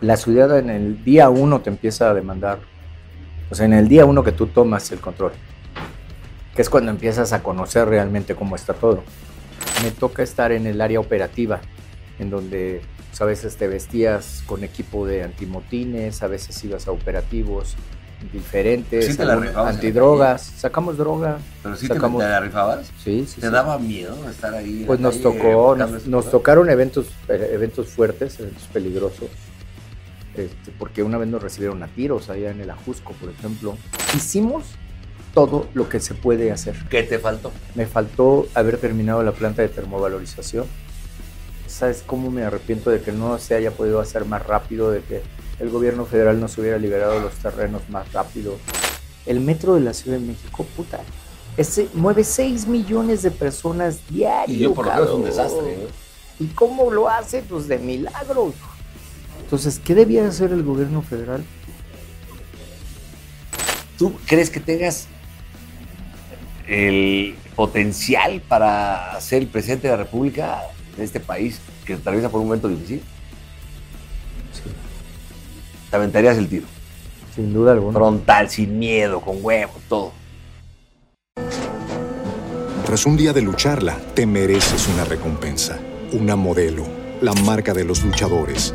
La ciudad en el día uno te empieza a demandar. O sea, en el día uno que tú tomas el control. Que es cuando empiezas a conocer realmente cómo está todo. Me toca estar en el área operativa, en donde pues, a veces te vestías con equipo de antimotines, a veces ibas a operativos diferentes, Sí antidrogas, sacamos droga. Pero sí sacamos- te, la rifabas. Sí, sí, ¿Te sí. daba miedo estar ahí? Pues nos calle tocó, nos, tocaron eventos, eh, eventos fuertes, eventos peligrosos, este, porque una vez nos recibieron a tiros allá en el Ajusco, por ejemplo. Hicimos todo lo que se puede hacer. ¿Qué te faltó? Me faltó haber terminado la planta de termovalorización. ¿Sabes cómo me arrepiento de que no se haya podido hacer más rápido, de que el gobierno federal nos hubiera liberado los terrenos más rápido? El metro de la Ciudad de México, puta, ese mueve 6 millones de personas diarios. Y yo por lo menos es un desastre. ¿eh? ¿Y cómo lo hace? Pues de milagros. Entonces, ¿qué debía hacer el gobierno federal? ¿Tú crees que tengas el potencial para ser el presidente de la República de este país que atraviesa por un momento difícil? Te aventarías el tiro. Sin duda alguna. Frontal, sin miedo, con huevo, todo. Tras un día de lucharla, te mereces una recompensa, una modelo, la marca de los luchadores.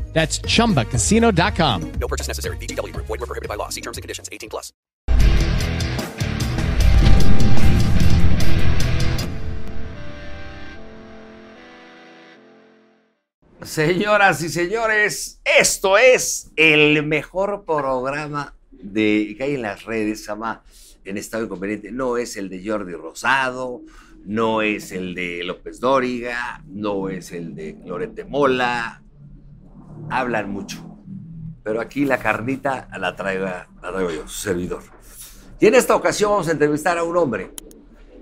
That's chumbacasino.com. No purchase necessary. VGW Group. Void were prohibited by law. See terms and conditions. 18 plus. Señoras y señores, esto es el mejor programa de, que hay en las redes, ama, en estado inconveniente. No es el de Jordi Rosado, no es el de López Dóriga, no es el de Lorete Mola. Hablan mucho. Pero aquí la carnita la traigo, la traigo yo, su servidor. Y en esta ocasión vamos a entrevistar a un hombre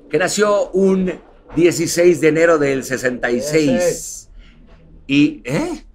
que nació un 16 de enero del 66. Y, ¿eh?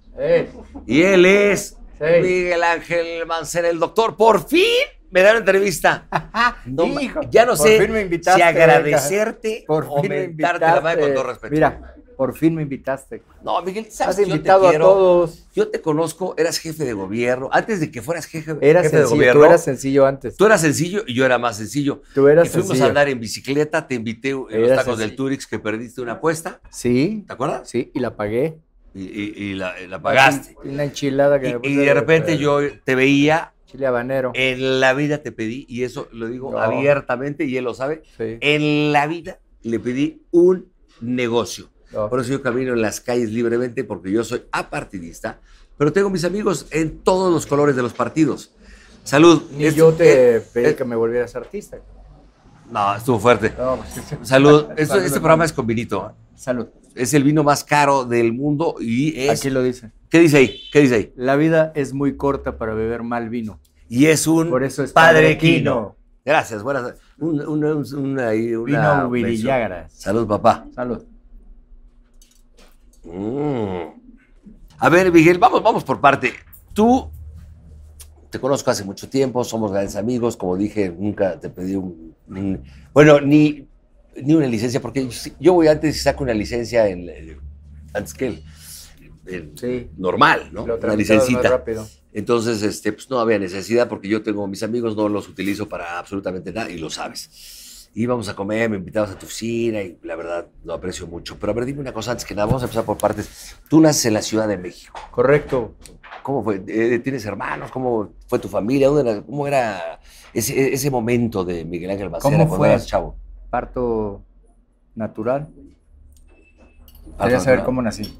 Y él es Miguel Ángel Mancera, el doctor. Por fin me da una entrevista. No Hijo, ya no sé me si agradecerte Por o fin me mentarte la madre con todo respeto. Mira, por fin me invitaste. no, Miguel, sabes Has que yo te invitado a quiero. todos. Yo te conozco, eras jefe de gobierno. Antes de que fueras jefe, Era jefe de gobierno, tú eras sencillo antes. tú eras sencillo y yo era más sencillo. Tú eras y fuimos sencillo. a andar en bicicleta, te invité en los tacos del. Turix que perdiste una apuesta, Sí, ¿te acuerdas? sí, y la pagué. Y, y- y la, la pagaste. Una enchilada que Y, me puse y de repente yo te veía, Chile habanero. en la vida te pedí, y eso lo digo No. abiertamente y él lo sabe, Sí. en la vida le pedí un negocio. No. Por eso yo camino en las calles libremente porque yo soy apartidista, pero tengo mis amigos en todos los colores de los partidos. Salud. Ni yo te eh, pedí eh, que me volvieras artista. No, estuvo fuerte. No, pues, Salud. Esto- Salud, este programa es con vinito. Salud. Es el vino más caro del mundo y es. Aquí lo dice. ¿Qué dice ahí? ¿Qué dice ahí? La vida es muy corta para beber mal vino. Y es un Por eso es padre Padre quino. Quino. Gracias, buenas. Un, un- un- una, una Vino. Ubirillagras. Salud, papá. Salud. Mm. A ver, Miguel, vamos, vamos por parte. Tú te conozco hace mucho tiempo, somos grandes amigos, como dije, nunca te pedí un, un- bueno, ni, ni una licencia, porque yo- voy antes y saco una licencia en, eh, antes que él. en- Sí. normal, ¿no? Lo Una licencita. rápido. Entonces, este, pues no había necesidad porque yo tengo mis amigos, no los utilizo para absolutamente nada y lo sabes. Íbamos a comer, me invitabas a tu oficina y la verdad lo aprecio mucho. Pero a ver, dime una cosa antes que nada, vamos a empezar por partes. Tú naces en la Ciudad de México. Correcto. ¿Cómo fue? Eh, ¿Tienes hermanos? ¿Cómo fue tu familia? ¿Dónde era- ¿Cómo era ese, ese momento de Miguel Ángel Macera ¿Cómo fue? eras chavo? Parto natural. Quería saber cómo nací.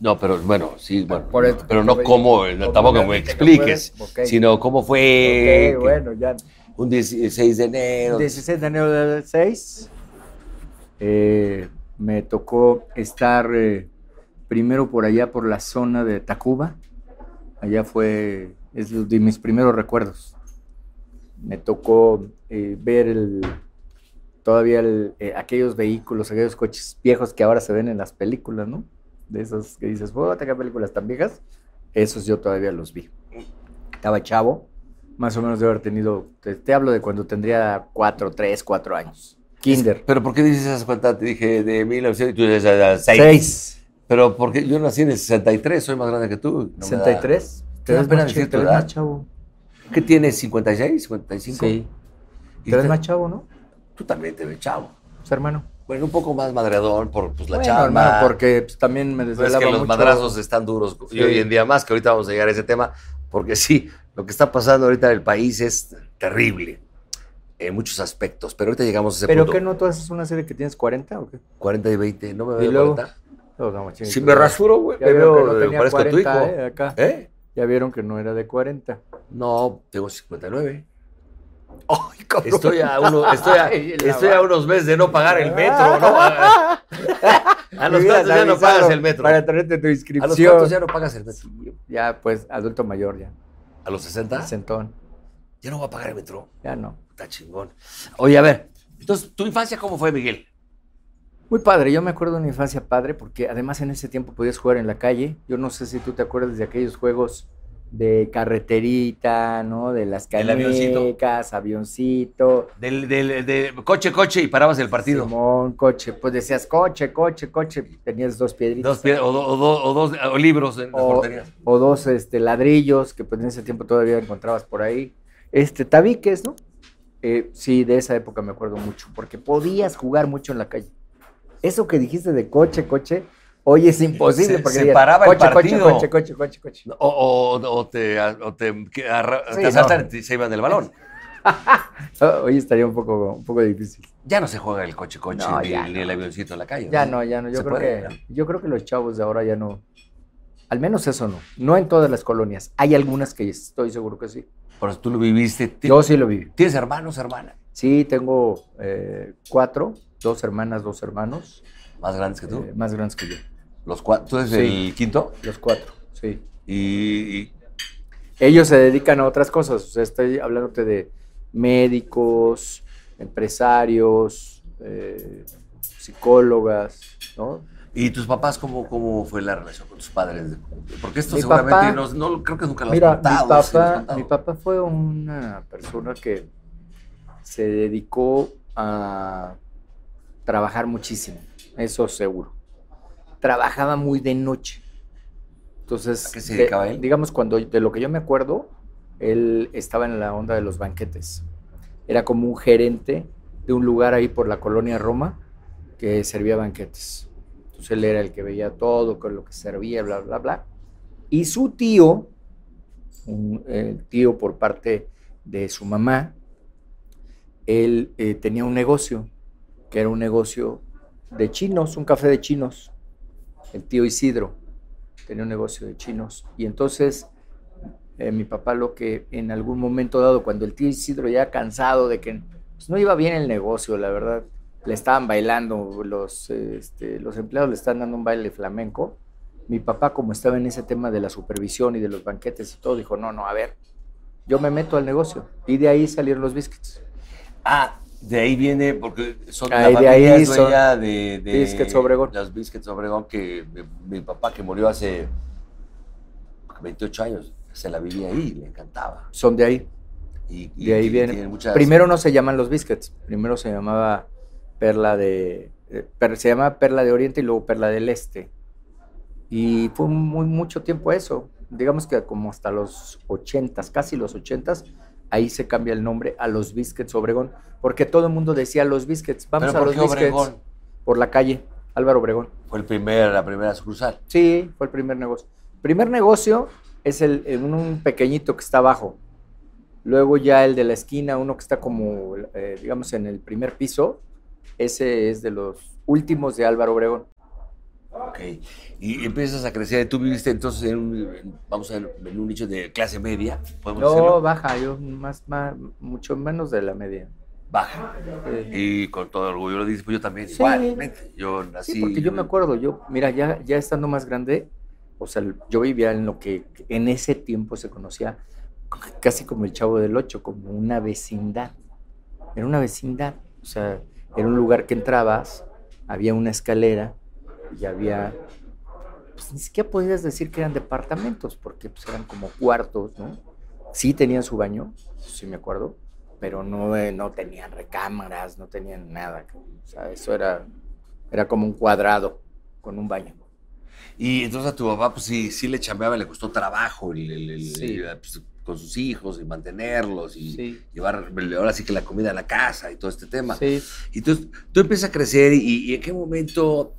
No, pero bueno, sí, bueno. Por el- pero no cómo, no, ¿cómo tampoco me expliques, sino cómo fue Ok, que- bueno, ya. Un 16 de enero. 16 de enero del 6. eh, me tocó estar eh, primero por allá, por la zona de Tacuba. Allá fue, es de mis primeros recuerdos. Me tocó eh, ver el, todavía el, aquellos vehículos, aquellos coches viejos que ahora se ven en las películas, ¿no? De esos que dices, puta, qué películas tan viejas. Esos yo todavía los vi. Estaba chavo, más o menos de haber tenido, te, te hablo de cuando tendría 4, 3, 4 años. Kinder. Pero ¿por qué dices esas cuentas? Te dije de 1900 y tú dices ah, seis. 6. Pero porque yo nací en el 63, soy más grande que tú. No me da- 63. ¿Te da ves pena más decir tu edad? más chavo. ¿Qué tienes? ¿56? ¿55? Sí. ¿Y Te ves te- más chavo, ¿no? Tú también te ves chavo. Pues, hermano. Bueno, un poco más madreador por pues, la Bueno, chamba. hermano, porque pues, también me desvelaba es que los mucho. madrazos están duros y Sí. hoy en día más, que ahorita vamos a llegar a ese tema, porque sí, lo que está pasando ahorita en el país es terrible en muchos aspectos, pero ahorita llegamos a ese ¿Pero punto. qué no tú haces una serie que tienes 40 o qué? 40 y 20, ¿no me ¿Y veo luego? 40? No, no, Si me rasuro, güey, Ya me veo, no tenía parezco tu 40, hijo. eh, acá. ¿Eh? Ya vieron que no era de 40. No, tengo 59. ¡Ay, cabrón! Estoy a, uno, estoy, a, Ay, la estoy a va- unos meses de no pagar el metro, ¿no? A, a los cuantos ya no pagas el metro. Para traerte tu A inscripción. los cuantos ya no pagas el metro. Ya, pues, adulto mayor ya. A los 60 Sentón. ya no voy a pagar el metro. Ya no. Está chingón. Oye, a ver, entonces, ¿tu infancia cómo fue, Miguel? Muy padre, yo me acuerdo de una infancia padre porque además en ese tiempo podías jugar en la calle. Yo no sé si tú te acuerdas de aquellos juegos de carreterita, ¿no? De las El avioncito. avioncito, Del, del, de coche, coche y parabas el partido. Simón, coche. Pues decías coche, coche, coche. Tenías dos piedritas. Dos pie- o, do- o do- o dos o libros en las o, porterías. o dos este, ladrillos que pues en ese tiempo todavía encontrabas por ahí. Este, tabiques, ¿no? Eh, sí, de esa época me acuerdo mucho, porque podías jugar mucho en la calle. Eso que dijiste de coche, coche, hoy es imposible. Se- porque se paraba el coche, partido. Coche, coche, coche, coche, coche. O, o- o te, o te, que arra- Sí, te asaltan no. y se iban del balón. Oh, Hoy estaría un poco, un poco difícil. Ya no se juega el coche, coche No, ni, el avioncito en la calle. Ya no, ya no. Yo creo puede, que yo creo que los chavos de ahora ya no. Al menos eso no. No en todas las colonias. Hay algunas que estoy seguro que sí. Por eso tú lo viviste. Yo sí lo viví. ¿Tienes hermanos, hermanas? Sí, tengo eh, cuatro, dos hermanas, dos hermanos, Más grandes que tú. eh, más grandes que yo. Los cuatro. ¿Tú eres Sí. el quinto? Los cuatro, sí. Y, Ellos se dedican a otras cosas. O sea, estoy hablándote de médicos, empresarios, eh, psicólogas, ¿no? ¿y tus papás cómo, cómo fue la relación con tus padres? Porque esto Mi seguramente papá- no, no- creo que nunca lo has Mira, contado. mi, papá, contado. mi papá fue una persona que se dedicó a trabajar muchísimo, eso seguro. Trabajaba muy de noche. Entonces, ¿A qué se de- dedicaba él? digamos, cuando de lo que yo me acuerdo, él estaba en la onda de los banquetes. Era como un gerente de un lugar ahí por la colonia Roma que servía banquetes. Entonces él era el que veía todo, con lo que servía, bla, bla, bla. Y su tío, un eh, tío por parte de su mamá, él eh, tenía un negocio, que era un negocio de chinos, un café de chinos. El tío Isidro tenía un negocio de chinos. Y entonces eh, mi papá lo que en algún momento dado, cuando el tío Isidro ya cansado de que pues, no iba bien el negocio, la verdad, le estaban bailando, los, este, los empleados le estaban dando un baile flamenco. Mi papá, como estaba en ese tema de la supervisión y de los banquetes y todo, dijo, no, no, a ver, yo me meto al negocio. Y de ahí salieron los biscuits. Ah, de ahí viene, porque son Ahí, la de familia ahí es son de, de Biscuits Obregón. Los Biscuits Obregón, que mi, mi papá que murió hace 28 años, se la vivía ahí, le encantaba. Son de ahí. Y, y De ahí viene. muchas- Primero no se llaman los biscuits, primero se llamaba Perla de eh, per- se llamaba Perla de Oriente y luego Perla del Este. Y fue muy mucho tiempo eso. Digamos que como hasta los ochentas, casi los ochentas, ahí se cambia el nombre a los Biscuits Obregón, porque todo el mundo decía los Biscuits, vamos ¿Pero a los Biscuits Obregón? por la calle Álvaro Obregón. Fue el primer, la primera sucursal. Sí, fue el primer negocio. Primer negocio es el, en un pequeñito que está abajo. Luego ya el de la esquina, uno que está como, eh, digamos, en el primer piso, ese es de los últimos de Álvaro Obregón. Ok. Y empiezas a crecer. Tú viviste entonces en un, vamos a ver, en un nicho de clase media, podemos No, decirlo. baja, yo más, más, mucho menos de la media. Baja. Y con todo orgullo lo dices, pues yo también, Sí. igualmente. Yo nací. Sí, porque yo me acuerdo, yo, mira, ya, ya estando más grande, o sea, yo vivía en lo que en ese tiempo se conocía casi como el Chavo del Ocho, como una vecindad. Era una vecindad, o sea, era un lugar que entrabas, había una escalera y había, pues ni siquiera podías decir que eran departamentos, porque pues eran como cuartos, ¿no? Sí tenían su baño, sí me acuerdo, pero no, eh, no tenían recámaras, no tenían nada. O sea, eso era, era como un cuadrado con un baño. Y entonces a tu papá, pues sí, sí le chambeaba, le costó trabajo el- el- el- Sí. el- pues, con sus hijos y mantenerlos y Sí. llevar ahora sí que la comida a la casa y todo este tema. Sí, Y entonces tú empiezas a crecer y, y en qué momento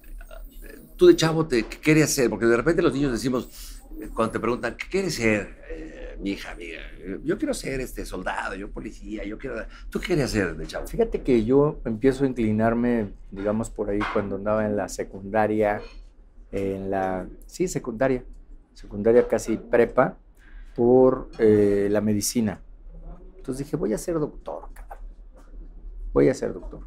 tú de chavo te, ¿qué querías ser? Porque de repente los niños decimos, eh, cuando te preguntan, ¿qué quieres ser? Eh, mi hija, amiga, yo quiero ser este soldado, yo policía, yo quiero... ¿Tú qué querías ser de chavo? Fíjate que yo empiezo a inclinarme, digamos, por ahí cuando andaba en la secundaria, en la, sí, secundaria, secundaria casi prepa, por eh, la medicina. Entonces dije, voy a ser doctor, voy a ser doctor.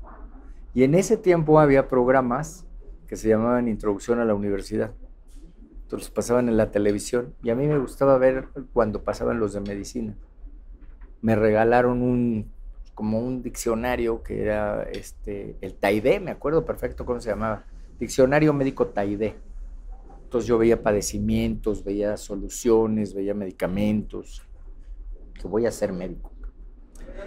Y en ese tiempo había programas que se llamaban Introducción a la Universidad. Entonces pasaban en la televisión y a mí me gustaba ver cuando pasaban los de medicina. Me regalaron un como un diccionario que era este el Taide, me acuerdo perfecto cómo se llamaba, Diccionario Médico Taide. Entonces yo veía padecimientos, veía soluciones, veía medicamentos. Que voy a ser médico.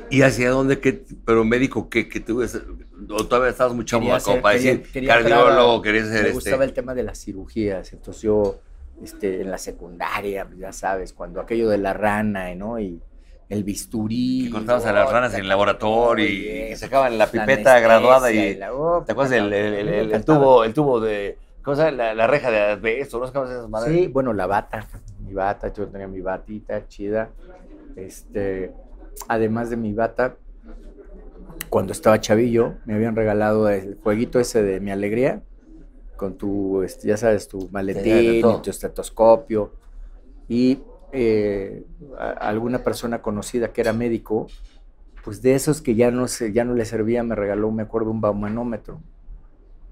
¿Y hacia dónde? Qué, pero médico, ¿qué? que tú, o todavía estabas muy chavo para decir quería cardiólogo, querías ser Me este... gustaba el tema de las cirugías, entonces yo este, en la secundaria, ya sabes, cuando aquello de la rana, ¿no? Y el bisturí. Que cortabas a las ranas en el laboratorio y, sacaban la pipeta graduada y... y la- oh, ¿Te acuerdas del el, el- tubo, el tubo de... ¿Cómo se llama? La, la reja de asbesto, ¿no? ¿Cómo se llama esas madres? Sí, bueno, la bata, mi bata, yo tenía mi batita chida. Este, además de mi bata, cuando estaba chavillo, me habían regalado el jueguito ese de mi alegría, con tu, este, ya sabes, tu maletín, y tu estetoscopio. Y eh, a- alguna persona conocida que era médico, pues de esos que ya no, se, ya no le servía, me regaló, me acuerdo, un baumanómetro.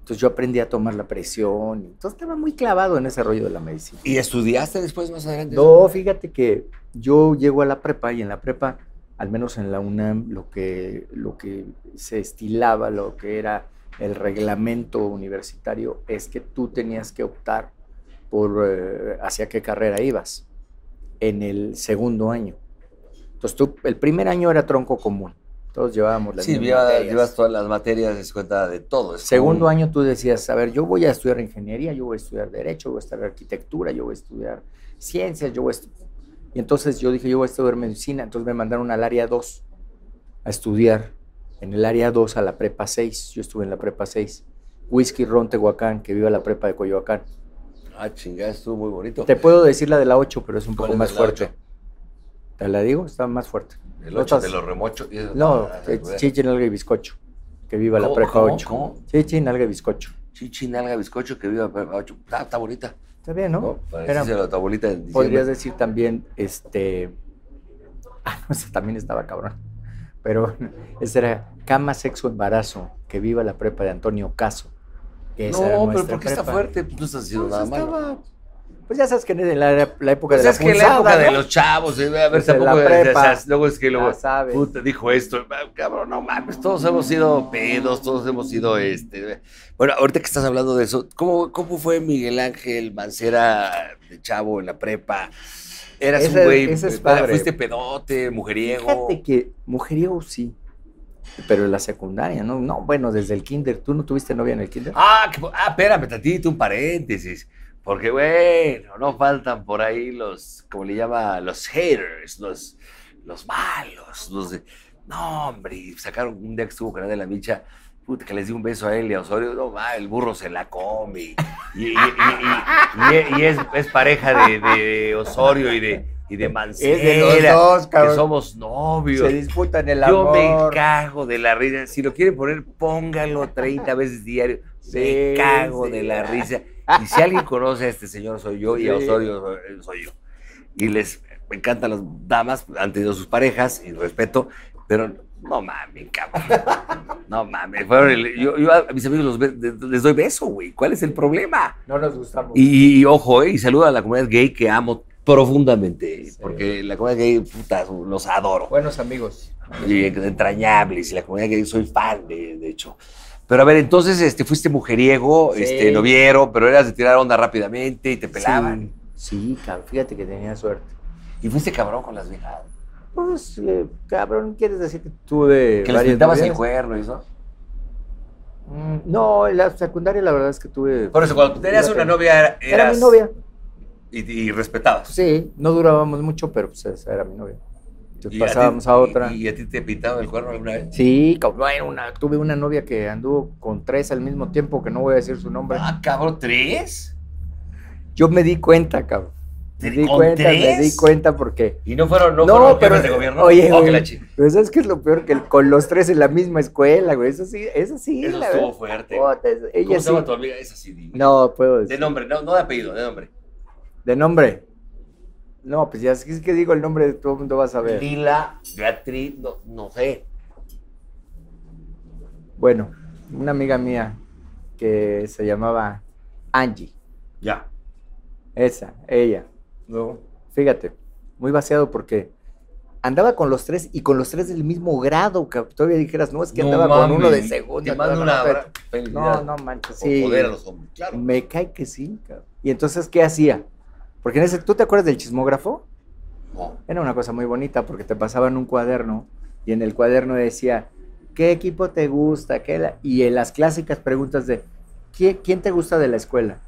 Entonces yo aprendí a tomar la presión. Entonces estaba muy clavado en ese rollo de la medicina. ¿Y estudiaste después más adelante? No, fíjate que yo llego a la prepa y en la prepa, al menos en la UNAM, lo que, lo que se estilaba, lo que era el reglamento universitario, es que tú tenías que optar por eh, hacia qué carrera ibas en el segundo año. Entonces tú, el primer año era tronco común, todos llevábamos las Sí, llevas, materias. llevas todas las materias, es cuenta de todo. es Segundo año tú decías, a ver, yo voy a estudiar ingeniería, yo voy a estudiar derecho, yo voy a estudiar arquitectura, yo voy a estudiar ciencias, yo voy a estu- Y entonces yo dije, yo voy a estudiar medicina, entonces me mandaron al área 2 a estudiar, en el área 2 a la prepa 6, yo estuve en la prepa 6. Whisky Ron Tehuacán, que viva la prepa de Coyoacán. Ah, chingada, estuvo muy bonito. Te puedo decir la de la 8, pero es un ¿Cuál poco es más la fuerte. ¿Te la digo? Está más fuerte. El No 8 estás- de los remochos. No, Ah, güey. Chichi, Nalga y Bizcocho. Que viva la ¿Cómo, prepa cómo, 8. cómo? Chichi, Nalga y Bizcocho. Chichi, nalga, bizcocho, que viva prepa ocho. Está, está bonita. Está bien, ¿no? ¿no? Para Era- decírselo a tu abuelita en Podrías decir también, este. Ah, no, ese también estaba cabrón. Pero ese era Cama, Sexo, Embarazo, que viva la prepa de Antonio Caso. que esa No, pero ¿por qué está prepa. fuerte? Pues no está haciendo Pues nada malo. Pues ya sabes que en la, la época Pues de la es que la época de ¿no? los chavos, eh, a ver, Pues tampoco la es- prepa, sea, luego es que luego sabes. puta, dijo esto, ah, cabrón, no mames, todos hemos sido pedos, todos hemos sido este. Bueno, ahorita que estás hablando de eso, ¿cómo, cómo fue Miguel Ángel Mancera de chavo en la prepa? Eras Ese- un güey, es eh, fuiste pedote, mujeriego. Fíjate que mujeriego sí, pero en la secundaria, ¿no? No, bueno, desde el kinder. ¿Tú no tuviste novia en el kinder? Ah, que- ah, espérame, tantito, un paréntesis. Porque, bueno, no faltan por ahí los, como le llama, los haters, los, los malos, los de, no, hombre, sacaron un día que estuvo con de la Micha, puta, que les di un beso a él y a Osorio, no, va, el burro se la come, y, y- y- y- y- y es, es pareja de, de Osorio y de, y de Mancera, Es de los dos, que somos novios. Se disputan el Yo amor. me cago de la risa. Si lo quieren poner, póngalo 30 veces diario. me cago sí. de la risa. Y si alguien conoce a este señor, soy yo, y a. Osorio soy- soy yo. Y les me encantan las damas, han tenido sus parejas, y respeto, pero no mames, cabrón. No mames. yo, yo a mis amigos los les doy beso, güey. ¿Cuál es el problema? No nos gustamos. Y, y ojo, eh, y saludo a la comunidad gay que amo profundamente, Sí. porque la comunidad gay, puta, los adoro Buenos amigos. y entrañables y la comunidad que soy fan de, de hecho. Pero a ver, entonces este, fuiste mujeriego, Sí. este, noviero, pero eras de tirar onda rápidamente y te pelaban. Sí, sí, cabrón, fíjate que tenía suerte. Y fuiste cabrón con las viejas. Pues, eh, cabrón, ¿quieres decir que tuve Que les pintabas el cuerno y eso. Mm, No, en la secundaria la verdad es que tuve... Por eso, cuando tenías una novia, era, Era eras- mi novia. Y, y respetabas. Sí, no durábamos mucho, pero pues esa era mi novia. Entonces Y a ti- pasábamos a, otra. Y, y a ti te pintaban el cuerno alguna vez? Sí, bueno, una, tuve una novia que anduvo con tres al mismo tiempo, que no voy a decir su nombre. Ah, cabrón, ¿tres? Yo me di cuenta, cabrón. Me di ¿Con cuenta, me tres? di cuenta porque... ¿Y no fueron, no No, fueron pero- de gobierno? oye, Oh, que oye, la chi- Pero ¿sabes qué es lo peor? Que el- con los tres en la misma escuela, güey. Eso sí, eso sí. Eso la estuvo verdad. fuerte. Es- ella ¿Cómo sí. tu amiga? Esa sí, dime. No, puedo De decir. nombre, no, no de apellido, de nombre. ¿De nombre? No, pues ya es que, digo el nombre de todo el mundo va a saber. Lila, Beatriz, no, no sé. Bueno, una amiga mía que se llamaba Angie. Ya. Esa, ella. Luego. Fíjate, muy vaciado porque andaba con los tres y con los tres del mismo grado. Que todavía dijeras, no, es que andaba con uno de segunda. Te mando no, una no, abra- No, no manches, sí. poder a los hombres, claro. Me cae que sí, cabrón. Y entonces, ¿qué hacía? Porque en ese, ¿tú te acuerdas del chismógrafo? No. Era una cosa muy bonita porque te pasaban un cuaderno y en el cuaderno decía, ¿qué equipo te gusta? ¿Qué la-?" Y en las clásicas preguntas de, "¿Qui- ¿quién te gusta de la escuela?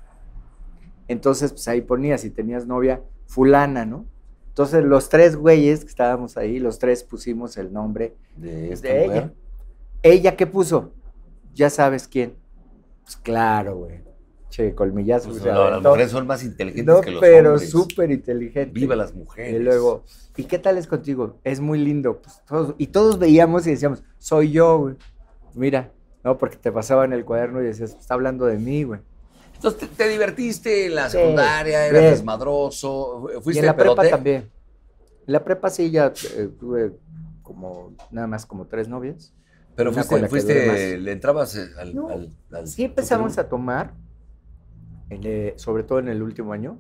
Entonces, pues ahí ponías, si tenías novia, fulana, ¿no? Entonces, los tres güeyes que estábamos ahí, los tres pusimos el nombre De esta de mujer. ella. ¿Ella qué puso? Ya sabes quién. Pues claro, güey. Che, colmillazo. Pues, no, las mujeres son más inteligentes No, que los pero hombres. súper inteligente. Viva las mujeres. Y luego, ¿y qué tal es contigo? Es muy lindo. Pues, todos- y todos veíamos y decíamos, soy yo, güey. Mira, no, porque te pasaba en el cuaderno y decías, está hablando de mí, güey. Entonces, ¿te, te divertiste en la Sí, secundaria? ¿Eras bien. desmadroso? Y ¿Fuiste en la pedote? prepa también. En la prepa sí ya eh, tuve como, nada más como tres novias. Pero fuiste, fuiste le entrabas eh, al... No, al- al- Sí empezamos a tomar, eh, sobre todo en el último año,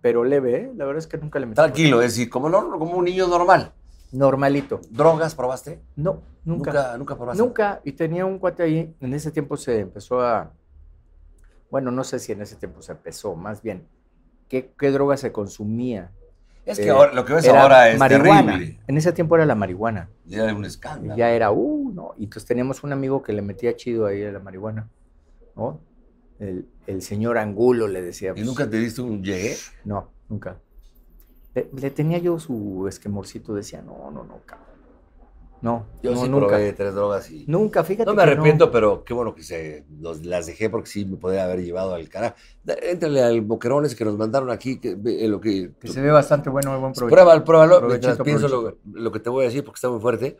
pero leve, ¿eh? La verdad es que nunca le metí. Tranquilo, es decir, como, no, como un niño normal. Normalito. ¿Drogas probaste? No, nunca. Nunca, nunca probaste. Nunca. Y tenía un cuate ahí. En ese tiempo se empezó a. Bueno, no sé si en ese tiempo se empezó, más bien. ¿Qué, qué droga se consumía? Es que Eh, ahora, lo que ves ahora es marihuana. terrible. En ese tiempo era la marihuana. Ya era un escándalo. ya era, uh, no. Y entonces teníamos un amigo que le metía chido ahí a la marihuana, ¿no? El, el señor Angulo le decía. ¿Y pues, nunca te diste un llegué? No, nunca. Le, le tenía yo su esquemorcito, decía, no, no, no, cabrón. No, Yo no, sí nunca. probé tres drogas y... Nunca, fíjate. No me que arrepiento, pero qué bueno que se los- las dejé porque sí me podría haber llevado al carajo. Éntrale al boquerón ese que nos mandaron aquí, que, ve- eh, lo que... Que se ve bastante bueno, buen provecho. Pruébalo, pruébalo, Provechito, mientras pienso lo, lo que te voy a decir porque está muy fuerte.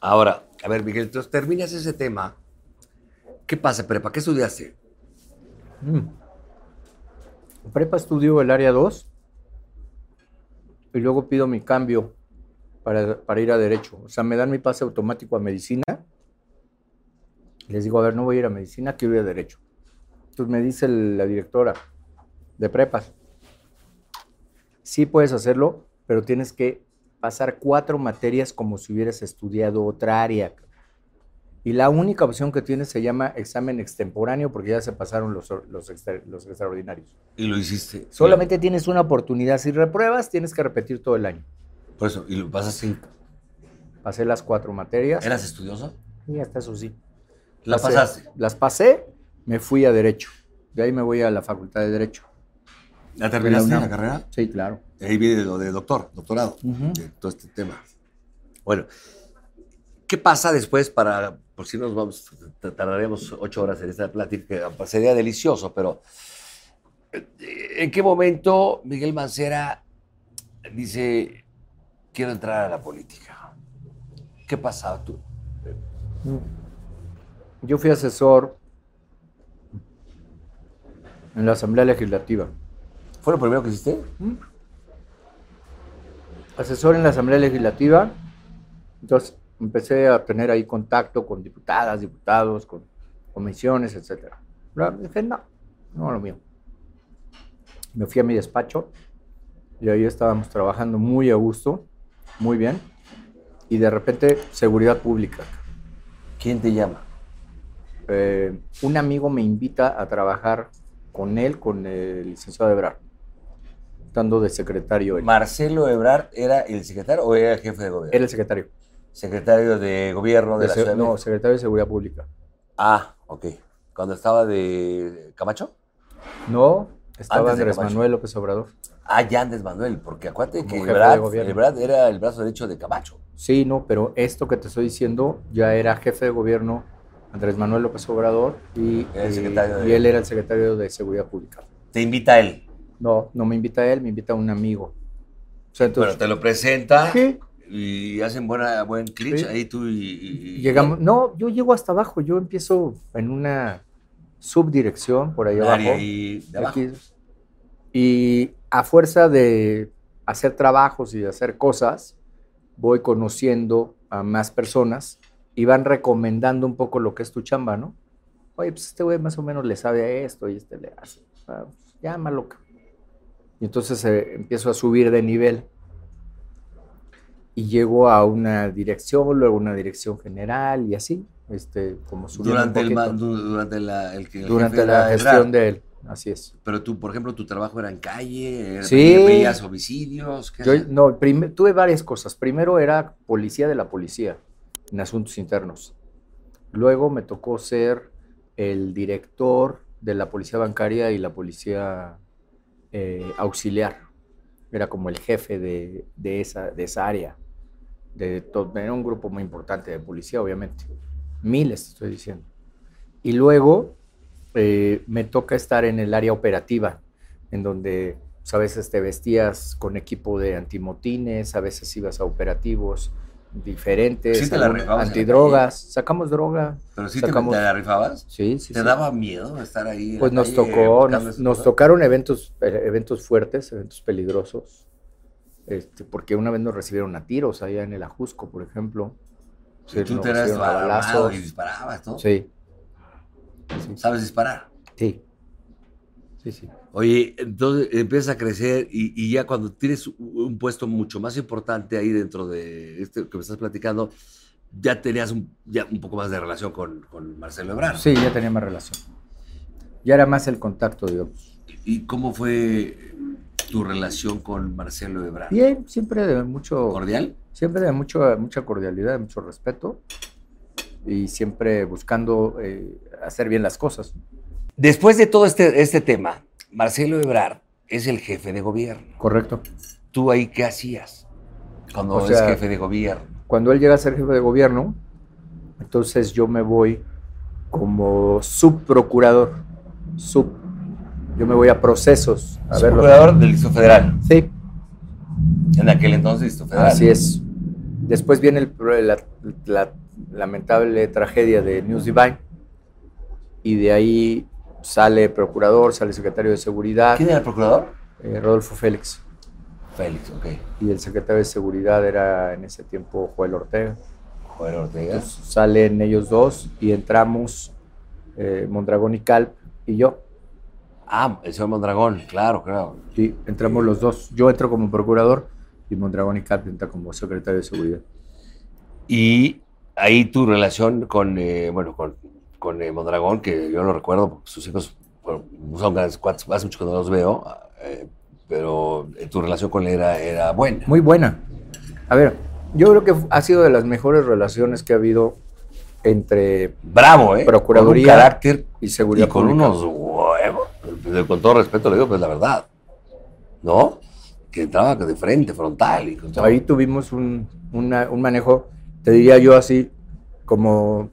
Ahora, a ver, Miguel, entonces terminas ese tema. ¿Qué pasa, prepa? ¿Qué estudiaste? Mm. Prepa estudio el área 2 y luego pido mi cambio para, ir a derecho. O sea, me dan mi pase automático a medicina. Les digo, a ver, no voy a ir a medicina, quiero ir a derecho. Entonces me dice la directora de prepas, sí puedes hacerlo, pero tienes que pasar cuatro materias como si hubieras estudiado otra área. Y la única opción que tienes se llama examen extemporáneo porque ya se pasaron los, or- los, extra- los extraordinarios. Y lo hiciste. Solamente tienes una oportunidad. Si repruebas, tienes que repetir todo el año. Por eso, y lo pasaste. Pasé las cuatro materias. ¿Eras estudioso? Y hasta eso sí. La Pasé- pasaste. Las pasé, me fui a Derecho. De ahí me voy a la Facultad de Derecho. ¿La terminaste la carrera? Sí, claro. Ahí viene lo de doctor, doctorado, de todo este tema. Bueno, ¿qué pasa después para, por si nos vamos, tardaríamos ocho horas en esta plática, sería delicioso, pero eh, ¿en qué momento Miguel Mancera dice, quiero entrar a la política? ¿Qué pasaba tú? Yo fui asesor en la Asamblea Legislativa. ¿Fue lo primero que hiciste? Asesor en la Asamblea Legislativa. Entonces empecé a tener ahí contacto con diputadas, diputados, con comisiones, etc. Dije, no, no lo mío. Me fui a mi despacho y ahí estábamos trabajando muy a gusto, muy bien. Y de repente, seguridad pública. ¿Quién te llama? Eh, un amigo me invita a trabajar con él, con el licenciado Ebrard, estando de secretario él. ¿Marcelo Ebrard era el secretario o era el jefe de gobierno? Era el secretario. Secretario de gobierno de, De la Ciudad no, secretario de Seguridad Pública. Ah, ok. Cuando estaba de Camacho. No, estaba Antes Andrés. Manuel López Obrador. Ah, ya Andrés Manuel, porque acuérdate que Como de Ebrard, gobierno. Ebrard era el brazo derecho de Camacho. Sí, no, pero esto que te estoy diciendo ya era jefe de gobierno Andrés Manuel López Obrador y, el secretario de- y él era el secretario de Seguridad Pública. Te invita él. No, no me invita a él, me invita a un amigo. O sea, entonces, Bueno, te lo presenta Sí. Y hacen buena, buen clic Sí. ahí tú y, y- y- llegamos, no, yo llego hasta abajo, yo empiezo en una subdirección por ahí abajo. de abajo. Aquí. Y a fuerza de hacer trabajos y de hacer cosas, voy conociendo a más personas y van recomendando un poco lo que es tu chamba, ¿no? Oye, pues este güey más o menos le sabe a esto y este le hace. Ah, pues, llámalo. ca-". Y entonces eh, empiezo a subir de nivel. Y llego a una dirección, luego una dirección general y así, este, como Durante, el, durante la, el durante la gestión de él. Así es. Pero tú, por ejemplo, tu trabajo era en calle, era- Sí. veías homicidios. ¿qué Yo, no, tuve varias cosas. Primero era policía de la policía en asuntos internos. Luego me tocó ser el director de la policía bancaria y la policía eh, auxiliar. Era como el jefe de, de esa, de esa área. De era un grupo muy importante de policía, obviamente. Miles, estoy diciendo. Y luego eh, me toca estar en el área operativa, en donde pues, a veces te vestías con equipo de antimotines, a veces ibas a operativos diferentes, Sí te la antidrogas, sacamos droga. Pero sí te, sacamos- te la rifabas. Sí, sí, ¿Te sí. daba miedo estar ahí? Pues nos calle tocó, nos, tocaron eventos, eh, eventos fuertes, eventos peligrosos, este, porque una vez nos recibieron a tiros allá en el Ajusco, por ejemplo. Sí, tú te eras y disparabas, ¿no? Sí, ¿Sabes disparar? sí, sí, sí. Oye, entonces empiezas a crecer y, y ya cuando tienes un- un puesto mucho más importante ahí dentro de este que me estás platicando, ya tenías un, ya un poco más de relación con, con Marcelo Ebrard. Sí, ya tenía más relación. Ya era más el contacto, digamos. ¿Y cómo fue tu relación con Marcelo Ebrard? Bien, siempre de mucho, ¿Cordial? siempre de mucho, mucha cordialidad, de mucho respeto y siempre buscando eh, hacer bien las cosas. Después de todo este, este tema, Marcelo Ebrard es el jefe de gobierno. Correcto. ¿Tú ahí qué hacías cuando O es sea, jefe de gobierno? Cuando él llega a ser jefe de gobierno, entonces yo me voy como subprocurador. Sub. Yo me voy a procesos. A ver lo- Procurador del Distrito Federal. Sí, En aquel entonces, Distrito Federal. así es. Después viene el la, la lamentable tragedia de News Divine. Y de ahí sale procurador, sale secretario de seguridad, ¿Quién era el procurador? eh, Rodolfo Félix. Félix, ok. y el secretario de seguridad era en ese tiempo Joel Ortega. Joder Ortega. Entonces, salen ellos dos y entramos eh, Mondragón y Calp y yo. Ah, el señor Mondragón, claro, claro. Sí, entramos los dos. Yo entro como procurador y Mondragón y Calp entra como secretario de seguridad. Y ahí tu relación con, eh, bueno, con, con eh, Mondragón, que yo lo recuerdo, porque sus hijos bueno, son grandes cuates, hace mucho que no los veo, eh, pero eh, tu relación con él era, era buena. Muy buena. A ver, yo creo que ha sido de las mejores relaciones que ha habido entre Bravo, ¿eh? Procuraduría Con un carácter y seguridad y con pública. unos Con todo respeto le digo, pues la verdad. ¿No? Que entraba de frente, frontal. Y con todo. Ahí tuvimos un, una- un manejo, te diría yo así, como,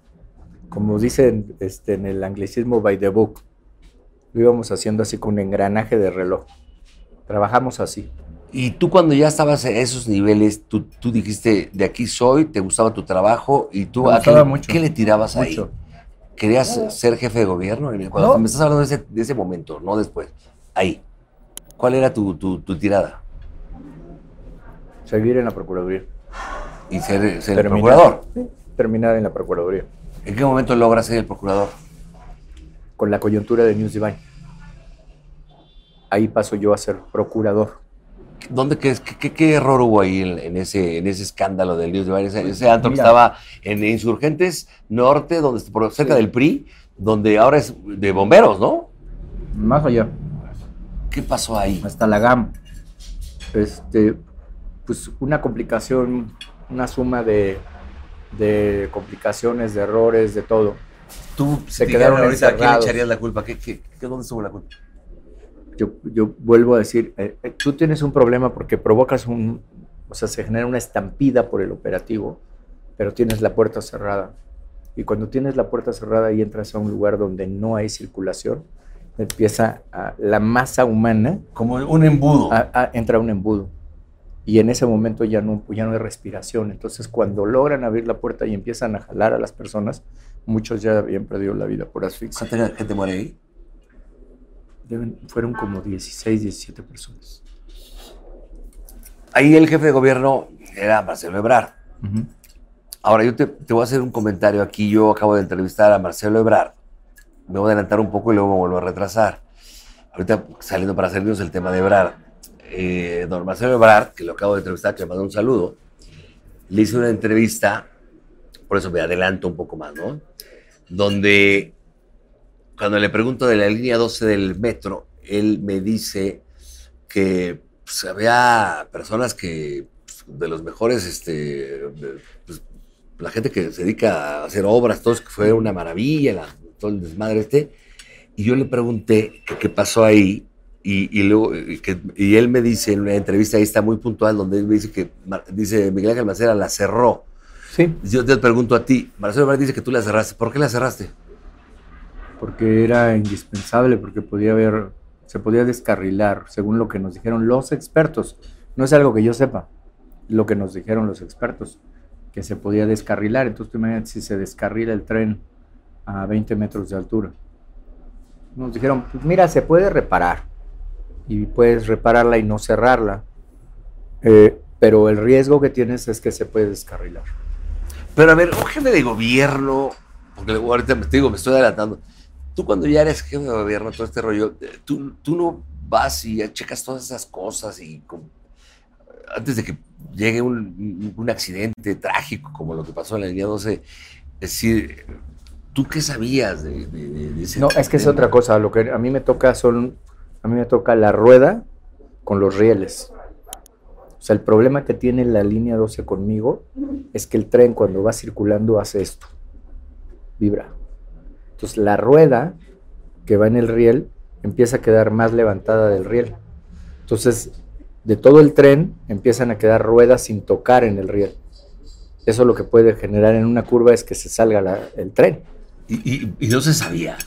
como dicen este, en el anglicismo by the book. Lo íbamos haciendo así con un engranaje de reloj. Trabajamos así. Y tú cuando ya estabas a esos niveles, tú, tú dijiste, de aquí soy, te gustaba tu trabajo y tú Me ¿a qué, mucho. qué le tirabas ahí? ¿Querías ser jefe de gobierno? Cuando No. me estás hablando de ese, de ese momento, no después. Ahí. ¿Cuál era tu, tu- tu tirada? Seguir en la Procuraduría. Y ser, ser Terminar. procurador. Sí, terminar en la Procuraduría. ¿En qué momento logras ser el procurador? Con la coyuntura de News Divine. Ahí paso yo a ser procurador. ¿Dónde, qué, qué- qué- qué error hubo ahí en, en ese, en ese escándalo del Dios de Baile? Ese, ese antro que estaba en Insurgentes Norte, donde, por cerca del PRI, donde ahora es de bomberos, ¿no? Más allá. ¿Qué pasó ahí? hasta la GAM. Este, pues una complicación, una suma de, de complicaciones, de errores, de todo. Tú Se quedaron ahorita, ¿a quién le echarías la culpa? ¿Qué, qué, qué- dónde estuvo la culpa? Yo, yo vuelvo a decir, eh, eh, tú tienes un problema porque provocas un, o sea, se genera una estampida por el operativo, pero tienes la puerta cerrada. Y cuando tienes la puerta cerrada y entras a un lugar donde no hay circulación, empieza a- la masa humana Como un embudo. a- a- entra un embudo. Y en ese momento ya no, ya no hay respiración. Entonces, cuando logran abrir la puerta y empiezan a jalar a las personas, muchos ya habían perdido la vida por asfixia. ¿Cuánta gente muere ahí? Deben- fueron como 16, 17 personas. Ahí el jefe de gobierno era Marcelo Ebrard. Ahora, yo te, te voy a hacer un comentario aquí. Yo acabo de entrevistar a Marcelo Ebrard. Me voy a adelantar un poco y luego me vuelvo a retrasar. Ahorita saliendo para servirnos el tema de Ebrard. Eh, don Marcelo Ebrard, que lo acabo de entrevistar, que me mandó un saludo, le hice una entrevista, por eso me adelanto un poco más, ¿no? Donde cuando le pregunto de la línea 12 del metro, él me dice que pues, había personas que, pues, de los mejores, este, pues, la gente que se dedica a hacer obras, todos, que fue una maravilla, la- todo el desmadre este. Y yo le pregunté qué pasó ahí. Y, y luego, y que- y él me dice en una entrevista, ahí está muy puntual, donde él me dice que, dice Miguel Ángel Macera la cerró. Sí, Yo te pregunto a ti, Marcelo Ebrard dice que tú la cerraste. ¿Por qué la cerraste? Porque era indispensable, porque podía haber, se podía descarrilar, según lo que nos dijeron los expertos. No es algo que yo sepa, lo que nos dijeron los expertos, que se podía descarrilar. Entonces, tú imagínate si se descarrila el tren a 20 metros de altura. Nos dijeron, pues mira, se puede reparar y puedes repararla y no cerrarla, Eh, pero el riesgo que tienes es que se puede descarrilar. Pero a ver, un jefe de gobierno, porque ahorita me, digo, me estoy adelantando. Tú cuando ya eres jefe de gobierno, todo este rollo, eh, tú, tú no vas y checas todas esas cosas y con- antes de que llegue un, un accidente trágico como lo que pasó en la línea 12, es decir, ¿tú qué sabías de, de- de- ese No, es que es otra cosa. Lo que a mí me toca son, a mí me toca la rueda con los rieles. O sea, el problema que tiene la línea 12 conmigo es que el tren cuando va circulando hace esto, vibra. Entonces la rueda que va en el riel empieza a quedar más levantada del riel. Entonces, de todo el tren empiezan a quedar ruedas sin tocar en el riel. Eso lo que puede generar en una curva es que se salga la- el tren. Y, y- y no se sabía.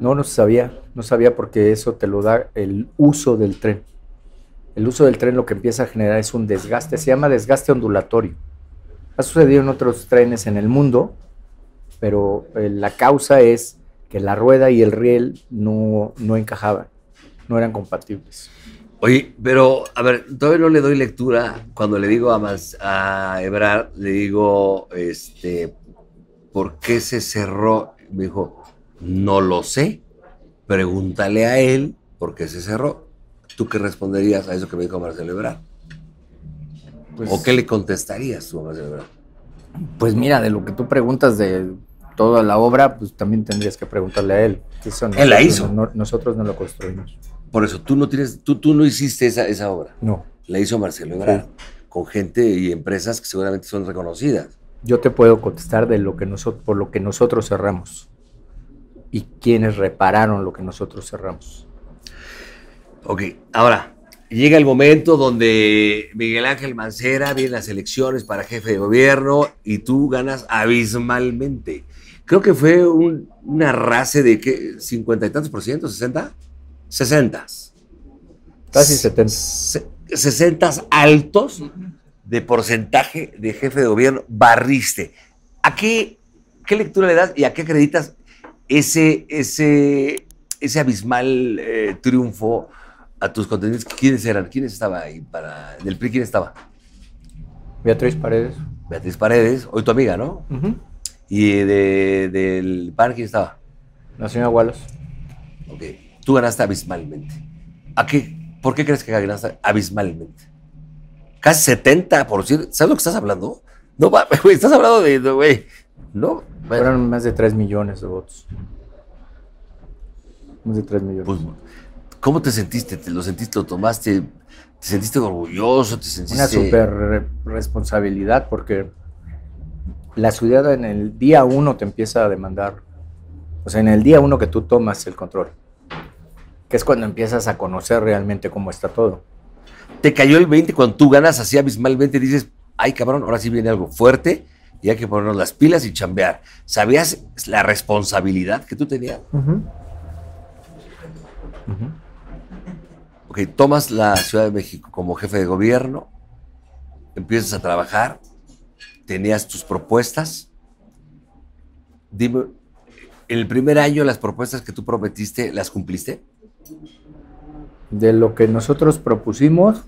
No, no sabía, no sabía porque eso te lo da el uso del tren. El uso del tren lo que empieza a generar es un desgaste, se llama desgaste ondulatorio. Ha sucedido en otros trenes en el mundo, pero eh, la causa es que la rueda y el riel no, no encajaban, no eran compatibles. Oye, pero, a ver, todavía no le doy lectura. Cuando le digo a, Mas- a Ebrard, le digo, este, ¿por qué se cerró? Me dijo, no lo sé. Pregúntale a él por qué se cerró. ¿Tú qué responderías a eso que me dijo Marcelo Ebrard? Pues, ¿O qué le contestarías tú a Marcelo Ebrard? pues mira, de lo que tú preguntas de toda la obra, pues también tendrías que preguntarle a él. Eso Él la hizo. no- nosotros no lo construimos. Por eso, tú no tienes, tú, tú no hiciste esa, esa obra. No. La hizo Marcelo Ebrard, con gente y empresas que seguramente son reconocidas. Yo te puedo contestar de lo que nosotros, por lo que nosotros cerramos y quienes repararon lo que nosotros cerramos. Ok, ahora, llega el momento donde Miguel Ángel Mancera viene las elecciones para jefe de gobierno y tú ganas abismalmente. Creo que fue un, un arrase de ¿qué? cincuenta y tantos por ciento, sesenta, sesentas. Casi 70. Se- sesentas altos de porcentaje de jefe de gobierno barriste. ¿A qué, qué lectura le das y a qué acreditas ese, ese, ese abismal eh, triunfo a tus contendientes? ¿Quiénes eran? ¿Quiénes estaba ahí? Para, ¿Del PRI quién estaba? Beatriz Paredes. Beatriz Paredes, hoy tu amiga, ¿no? ¿Y de- del PAN quién estaba? La señora Wallace. Ok, tú ganaste abismalmente. ¿A qué? ¿Por qué crees que ganaste abismalmente? Casi 70%. ¿Sabes lo que estás hablando? No, güey, estás hablando de, güey, no. Fueron más de 3 millones de votos. Más de 3 millones. pues, ¿cómo te sentiste? ¿Te lo sentiste, lo tomaste? ¿Te sentiste orgulloso? ¿Te sentiste...? Una super re- responsabilidad porque la ciudad en el día uno te empieza a demandar. O sea, en el día uno que tú tomas el control. Que es cuando empiezas a conocer realmente cómo está todo. Te cayó el 20 cuando tú ganas así abismalmente dices, ay cabrón, ahora sí viene algo fuerte y hay que ponernos las pilas y chambear. ¿Sabías la responsabilidad que tú tenías? Ok, tomas la Ciudad de México como jefe de gobierno, empiezas a trabajar, tenías tus propuestas. Dime, ¿en el primer año las propuestas que tú prometiste las cumpliste? De lo que nosotros propusimos,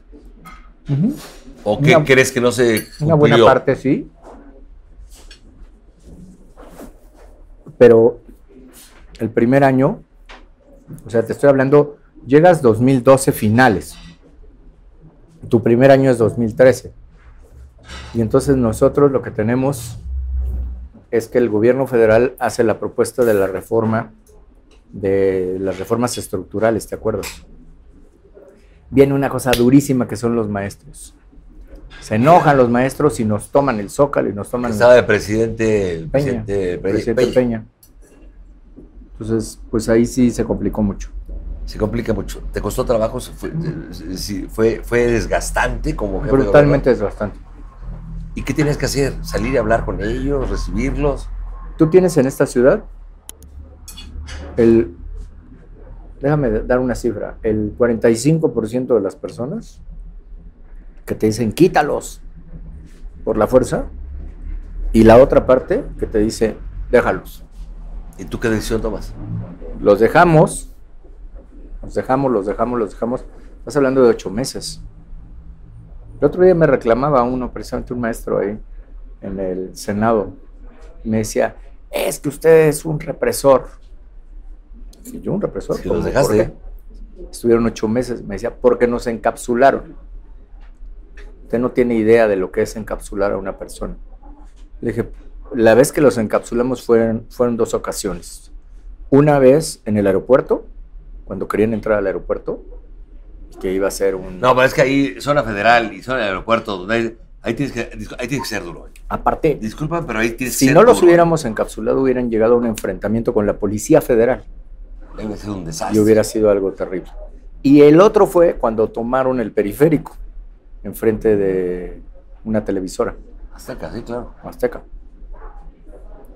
¿O qué Una- crees que no se una buena cumplió? parte sí. Pero el primer año, o sea, te estoy hablando, llegas 2012 finales. Tu primer año es 2013. Y entonces nosotros lo que tenemos es que el gobierno federal hace la propuesta de la reforma, de las reformas estructurales, ¿te acuerdas? Viene una cosa durísima que son los maestros. Se enojan los maestros y nos toman el zócalo y nos toman el- Estaba de presidente el Peña, presidente, presidente Peña. Peña. Entonces, pues ahí sí se complicó mucho. Se complica mucho. ¿Te costó trabajo? ¿Fue, fue, fue desgastante como Brutalmente desgastante. ¿Y qué tienes que hacer? ¿Salir y hablar con ellos? ¿Recibirlos? Tú tienes en esta ciudad el, déjame dar una cifra, el 45% de las personas que te dicen quítalos por la fuerza y la otra parte que te dice déjalos. ¿Y tú qué decisión tomas? Los dejamos, los dejamos, los dejamos, los dejamos. Estás hablando de ocho meses. El otro día me reclamaba uno, precisamente un maestro ahí en el Senado. Me decía, es que usted es un represor. Y yo un represor. Si los ¿Por dejaste. qué? Estuvieron ocho meses. Me decía, porque nos encapsularon. Usted no tiene idea de lo que es encapsular a una persona. Le dije, la vez que los encapsulamos fueron, fueron dos ocasiones. Una vez en el aeropuerto, cuando querían entrar al aeropuerto, que iba a ser un... No, pero es que ahí, zona federal y zona del aeropuerto, donde hay- ahí, tienes que, ahí tienes que ser duro. Aparte, Disculpa, pero ahí tienes que si ser no los duro. hubiéramos encapsulado, hubieran llegado a un enfrentamiento con la Policía Federal Debe ser un desastre. y hubiera sido algo terrible. Y el otro fue cuando tomaron el periférico enfrente de una televisora, acá, sí, claro. Azteca.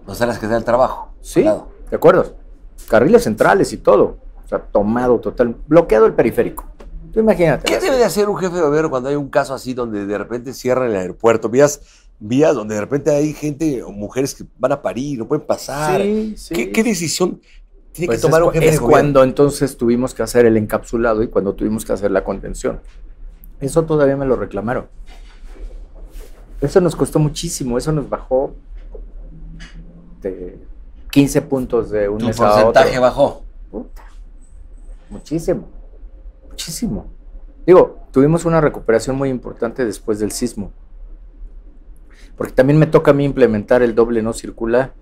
No sabes que da el trabajo. Sí. ¿de acuerdo? Carriles centrales y todo. O sea, tomado total, bloqueado el periférico. Tú imagínate. ¿Qué debe de hacer un jefe de gobierno cuando hay un caso así donde de repente cierran el aeropuerto? Vías, vías donde de repente hay gente o mujeres que van a parir, no pueden pasar. Sí, sí. ¿Qué, qué decisión Tiene Pues que tomar es, un jefe de es gobierno. cuando entonces tuvimos que hacer el encapsulado y cuando tuvimos que hacer la contención. Eso todavía me lo reclamaron. Eso nos costó muchísimo, eso nos bajó de 15 puntos de un Tu mes a otro. porcentaje bajó. Puta, muchísimo, muchísimo. Digo, tuvimos una recuperación muy importante después del sismo. Porque también me toca a mí implementar el doble no circula,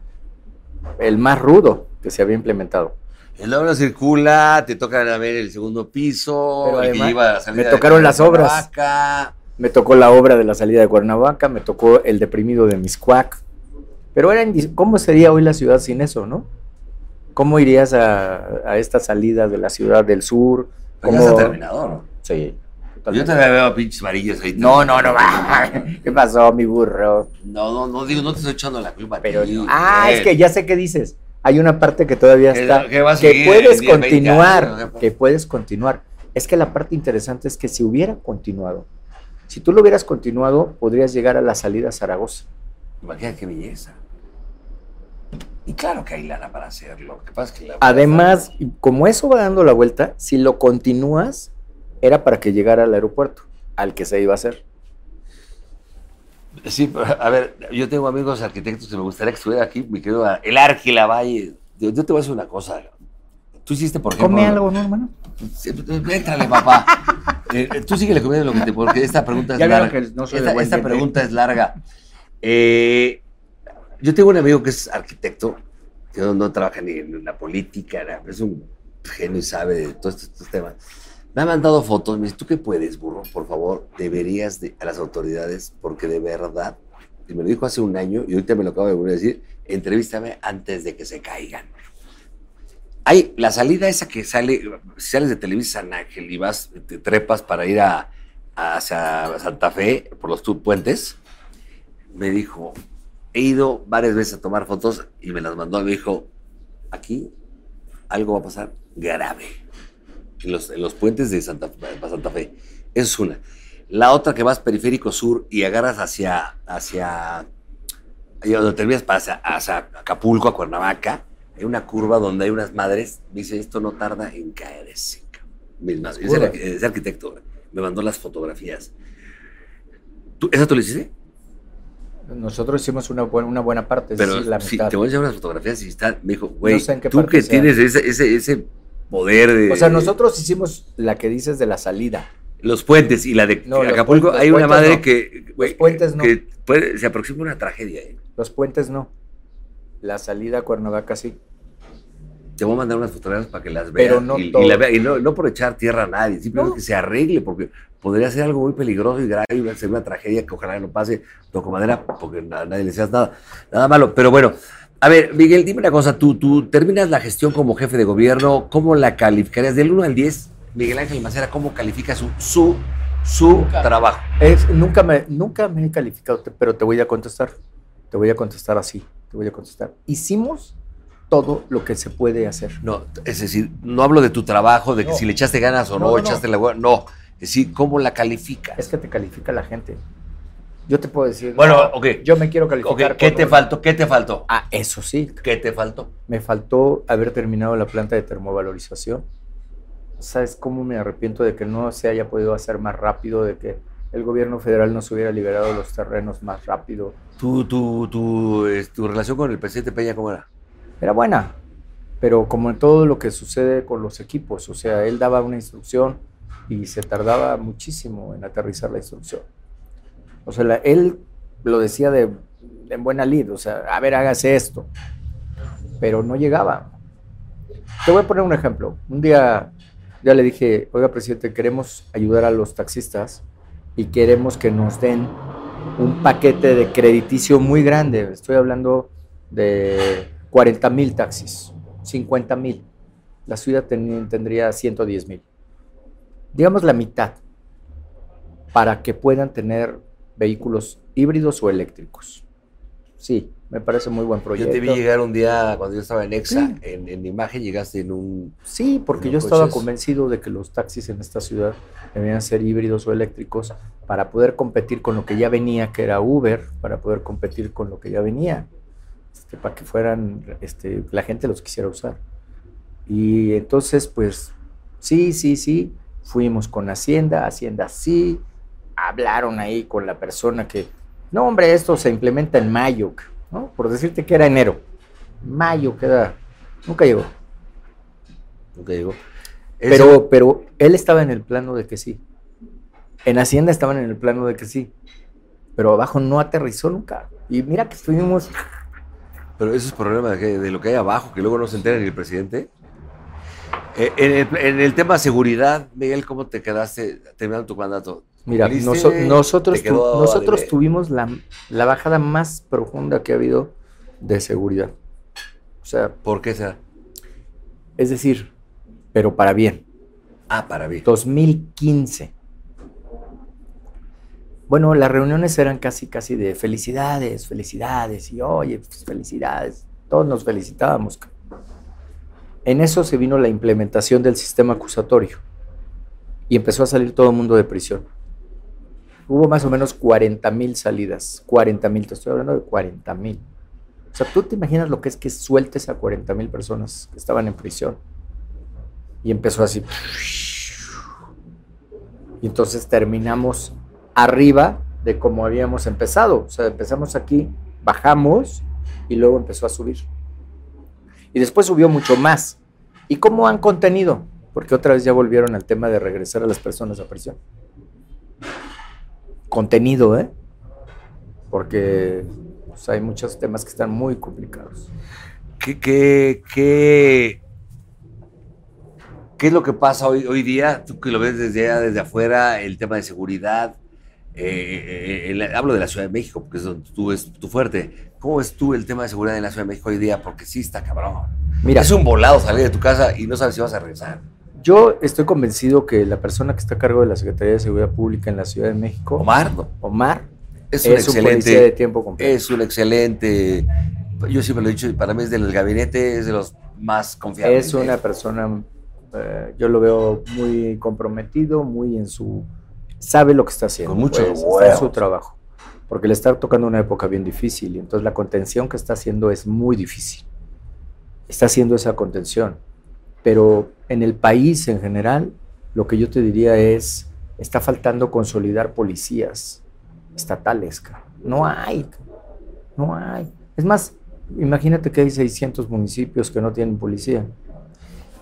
el más rudo que se había implementado. El doble circula, te toca a ver el segundo piso, el que lleva a la me de tocaron las obras. Me tocó la obra de la salida de Cuernavaca, me tocó el deprimido de Miscuac. Pero era ¿cómo sería hoy la ciudad sin eso, no? ¿Cómo irías a, a esta salida de la ciudad del sur? Ya ¿Cómo- está terminado, ¿no? Sí. Yo todavía veo pinches varillas ahí. No, no, no. ¿Qué pasó, mi burro? No, no, no digo, no te estoy echando la culpa. Pero no. Ah, es que ya sé qué dices. Hay una parte que todavía está. que Que puedes en 10, 20 continuar. años, ¿no? Que puedes continuar. Es que la parte interesante es que si hubiera continuado, si tú lo hubieras continuado, podrías llegar a la salida a Zaragoza. Imagina qué belleza. Y claro que hay lana para hacerlo. Lo que pasa es que la- Además, como eso va dando la vuelta, si lo continúas, era para que llegara al aeropuerto, al que se iba a hacer. Sí, pero, a ver, yo tengo amigos arquitectos que me gustaría que estuviera aquí, mi querido el Árgila Valle. Yo, yo te voy a decir una cosa. Tú hiciste, por ejemplo. Come algo, ¿no, hermano? Sí, Éntrale, papá. Eh, eh, tú síguele comiendo lo que te. Porque esta pregunta es Ya larga. que no soy de esta buen esta pregunta es larga. Eh, yo tengo un amigo que es arquitecto, que no, trabaja ni en la política, es un genio y sabe de todos estos, temas. Me ha mandado fotos, me dice, ¿tú qué puedes, burro? Por favor, deberías de, a las autoridades, porque de verdad, y me lo dijo hace un año, y ahorita me lo acabo de volver a decir, entrevístame antes de que se caigan. Hay la salida esa que sale, si sales de Televisa San Ángel y vas, te trepas para ir a, hacia Santa Fe por los puentes, me dijo, he ido varias veces a tomar fotos y me las mandó, me dijo, aquí algo va a pasar grave en los, en los puentes de Santa, Fe. Esa es una. La otra que vas periférico sur y agarras hacia, hacia, ahí donde terminas para hacia, hacia Acapulco, a Cuernavaca, hay una curva donde hay unas madres, me dice, esto no tarda en caerse. cabrón". Mis madres. Es, arquitecto, me mandó las fotografías. ¿Tú, ¿Esa tú le hiciste? Nosotros hicimos una buena, una buena parte, Pero la sí, mitad. te voy a enseñar unas fotografías y está, me dijo, güey, No sé tú que sea. tienes ese, ese, ese poder de... O sea, nosotros hicimos la que dices de la salida. Los puentes y la de No, los Acapulco, puentes- hay los una madre no. que, güey, puentes no. que puede- se aproxima una tragedia. ¿eh? Los puentes no. La salida a Cuernavaca sí. Te voy a mandar unas fotografías para que las veas. Pero no y, y todo. la vea- y no, no por echar tierra a nadie, simplemente No. que se arregle, porque podría ser algo muy peligroso y grave, y va a ser una tragedia que ojalá no pase, toco madera, porque a nadie le deseas nada, nada malo. Pero bueno, a ver, Miguel, dime una cosa, tú, tú terminas la gestión como jefe de gobierno, ¿cómo la calificarías? Del 1 al 10, Miguel Ángel Macera, ¿cómo califica su, su, su trabajo? Es- nunca, me, nunca me he calificado, pero te voy a contestar. Te voy a contestar así. Te voy a contestar. Hicimos todo lo que se puede hacer. No, es decir, no hablo de tu trabajo, de que No. si le echaste ganas o no, echaste la hueá, no. Es decir, ¿cómo la calificas? Es que te califica la gente. Yo te puedo decir. Bueno, no, ok. Yo me quiero calificar. ¿Qué con te faltó? ¿Qué te faltó? Ah, eso sí. ¿Qué te faltó? Me faltó haber terminado la planta de termovalorización. ¿Sabes cómo me arrepiento de que no se haya podido hacer más rápido, de que el gobierno federal nos hubiera liberado los terrenos más rápido? ¿Tu, tu, tu, tu relación con el presidente Peña cómo era? Era buena, pero como en todo lo que sucede con los equipos, o sea, él daba una instrucción y se tardaba muchísimo en aterrizar la instrucción. O sea, él lo decía de, en buena lid, o sea, a ver, hágase esto, pero no llegaba. Te voy a poner un ejemplo. Un día ya le dije, oiga, presidente, queremos ayudar a los taxistas y queremos que nos den un paquete de crediticio muy grande. Estoy hablando de 40 mil taxis, 50 mil. La ciudad ten- tendría 110 mil. Digamos la mitad, para que puedan tener vehículos híbridos o eléctricos. Sí, me parece muy buen Yo proyecto. te vi llegar un día cuando yo estaba en EXA, Sí. en, en imagen llegaste en un... Sí, porque yo estaba convencido de que los taxis en esta ciudad debían ser híbridos o eléctricos para poder competir con lo que ya venía, que era Uber, para poder competir con lo que ya venía, este, para que fueran, este, la gente los quisiera usar. Y entonces, pues, sí, sí, sí, fuimos con Hacienda, Hacienda sí, hablaron ahí con la persona que, no, hombre, esto se implementa en mayo, ¿no? Por decirte que era enero. Mayo queda, nunca llegó. Nunca llegó. Pero, pero él estaba en el plano de que sí. En Hacienda estaban en el plano de que sí. Pero abajo no aterrizó nunca. Y mira que estuvimos. Pero eso es problema de, que- de lo que hay abajo, que luego no se entera ni el presidente. Eh, en, el, en el tema seguridad, Miguel, ¿cómo te quedaste terminando tu mandato? Mira, nosotros, ¿Te quedó tu- nosotros tuvimos la, la bajada más profunda que ha habido de seguridad. O sea, ¿Por qué será? es decir, pero para bien. Ah, para mí. 2015. Bueno, las reuniones eran casi, casi de felicidades, felicidades, y oye, pues, felicidades. Todos nos felicitábamos. En eso se vino la implementación del sistema acusatorio y empezó a salir todo el mundo de prisión. Hubo más o menos 40 mil salidas. 40 mil, te estoy hablando de 40 mil. O sea, tú te imaginas lo que es que sueltes a 40 mil personas que estaban en prisión. Y empezó así. Y entonces terminamos arriba de como habíamos empezado. O sea, empezamos aquí, bajamos y luego empezó a subir. Y después subió mucho más. ¿Y cómo han contenido? Porque otra vez ya volvieron al tema de regresar a las personas a prisión. Contenido, ¿eh? Porque pues, hay muchos temas que están muy complicados. ¿Qué, qué, qué, es lo que pasa hoy, hoy día? Tú que lo ves desde, desde afuera, el tema de seguridad. Eh, eh, el- hablo de la Ciudad de México, porque es donde tú es tu fuerte. ¿Cómo ves tú el tema de seguridad en la Ciudad de México hoy día? Porque sí está cabrón. Mira, es un volado salir de tu casa y no sabes si vas a regresar. yo estoy convencido que la persona que está a cargo de la Secretaría de Seguridad Pública en la Ciudad de México, Omar Omar, es es, un un policía de excelente. tiempo completo. Es un excelente. Yo siempre lo he dicho, para mí es del gabinete, es de los más confiables. Es una persona, eh, yo lo veo muy comprometido, muy en su... Sabe lo que está haciendo. Con mucho pues, está en su trabajo. Porque le está tocando una época bien difícil y entonces la contención que está haciendo es muy difícil. Está haciendo esa contención. Pero en el país en general, lo que yo te diría es, está faltando consolidar policías estatales. No hay, no hay. Es más, imagínate que hay 600 municipios que no tienen policía.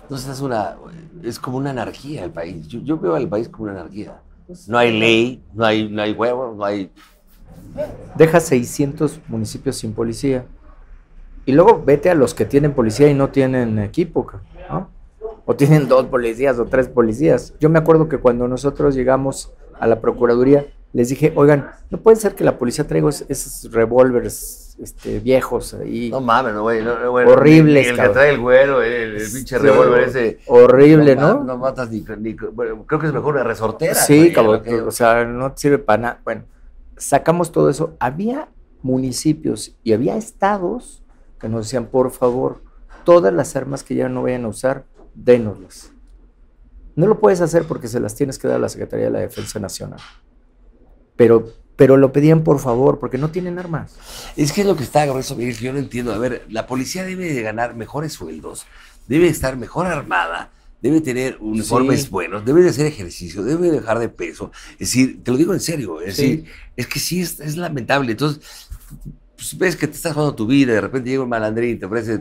Entonces es una, es como una anarquía el país. Yo, yo veo al país como una anarquía. No hay ley, no hay, no hay huevos, no hay. Deja 600 municipios sin policía. Y luego vete a los que tienen policía y no tienen equipo, ¿no? O tienen dos policías o tres policías. Yo me acuerdo que cuando nosotros llegamos a la Procuraduría, les dije, oigan, no puede ser que la policía traiga es- esos revólveres este, viejos ahí. No mames, no, güey. No, güey, Horribles, ni El que trae el güero, el, el pinche Sí, revólver ese. Horrible, ¿no? No matas ni, ni- bueno, creo que es mejor una resortera. Sí, güey, cabrón, que- o sea, no te sirve para nada. Bueno, sacamos todo eso. Había municipios y había estados que nos decían, por favor, todas las armas que ya no vayan a usar, dénoslas. No lo puedes hacer porque se las tienes que dar a la Secretaría de la Defensa Nacional. Pero, pero lo pedían por favor, porque no tienen armas. Es que es lo que está grueso, yo no entiendo. A ver, la policía debe de ganar mejores sueldos, debe estar mejor armada, debe tener uniformes Sí. buenos, debe de hacer ejercicio, debe de dejar de peso. Es decir, te lo digo en serio, es Sí. decir, es que sí es, es lamentable. Entonces, pues, ves que te estás jugando tu vida, de repente llega un malandrín y te ofrece,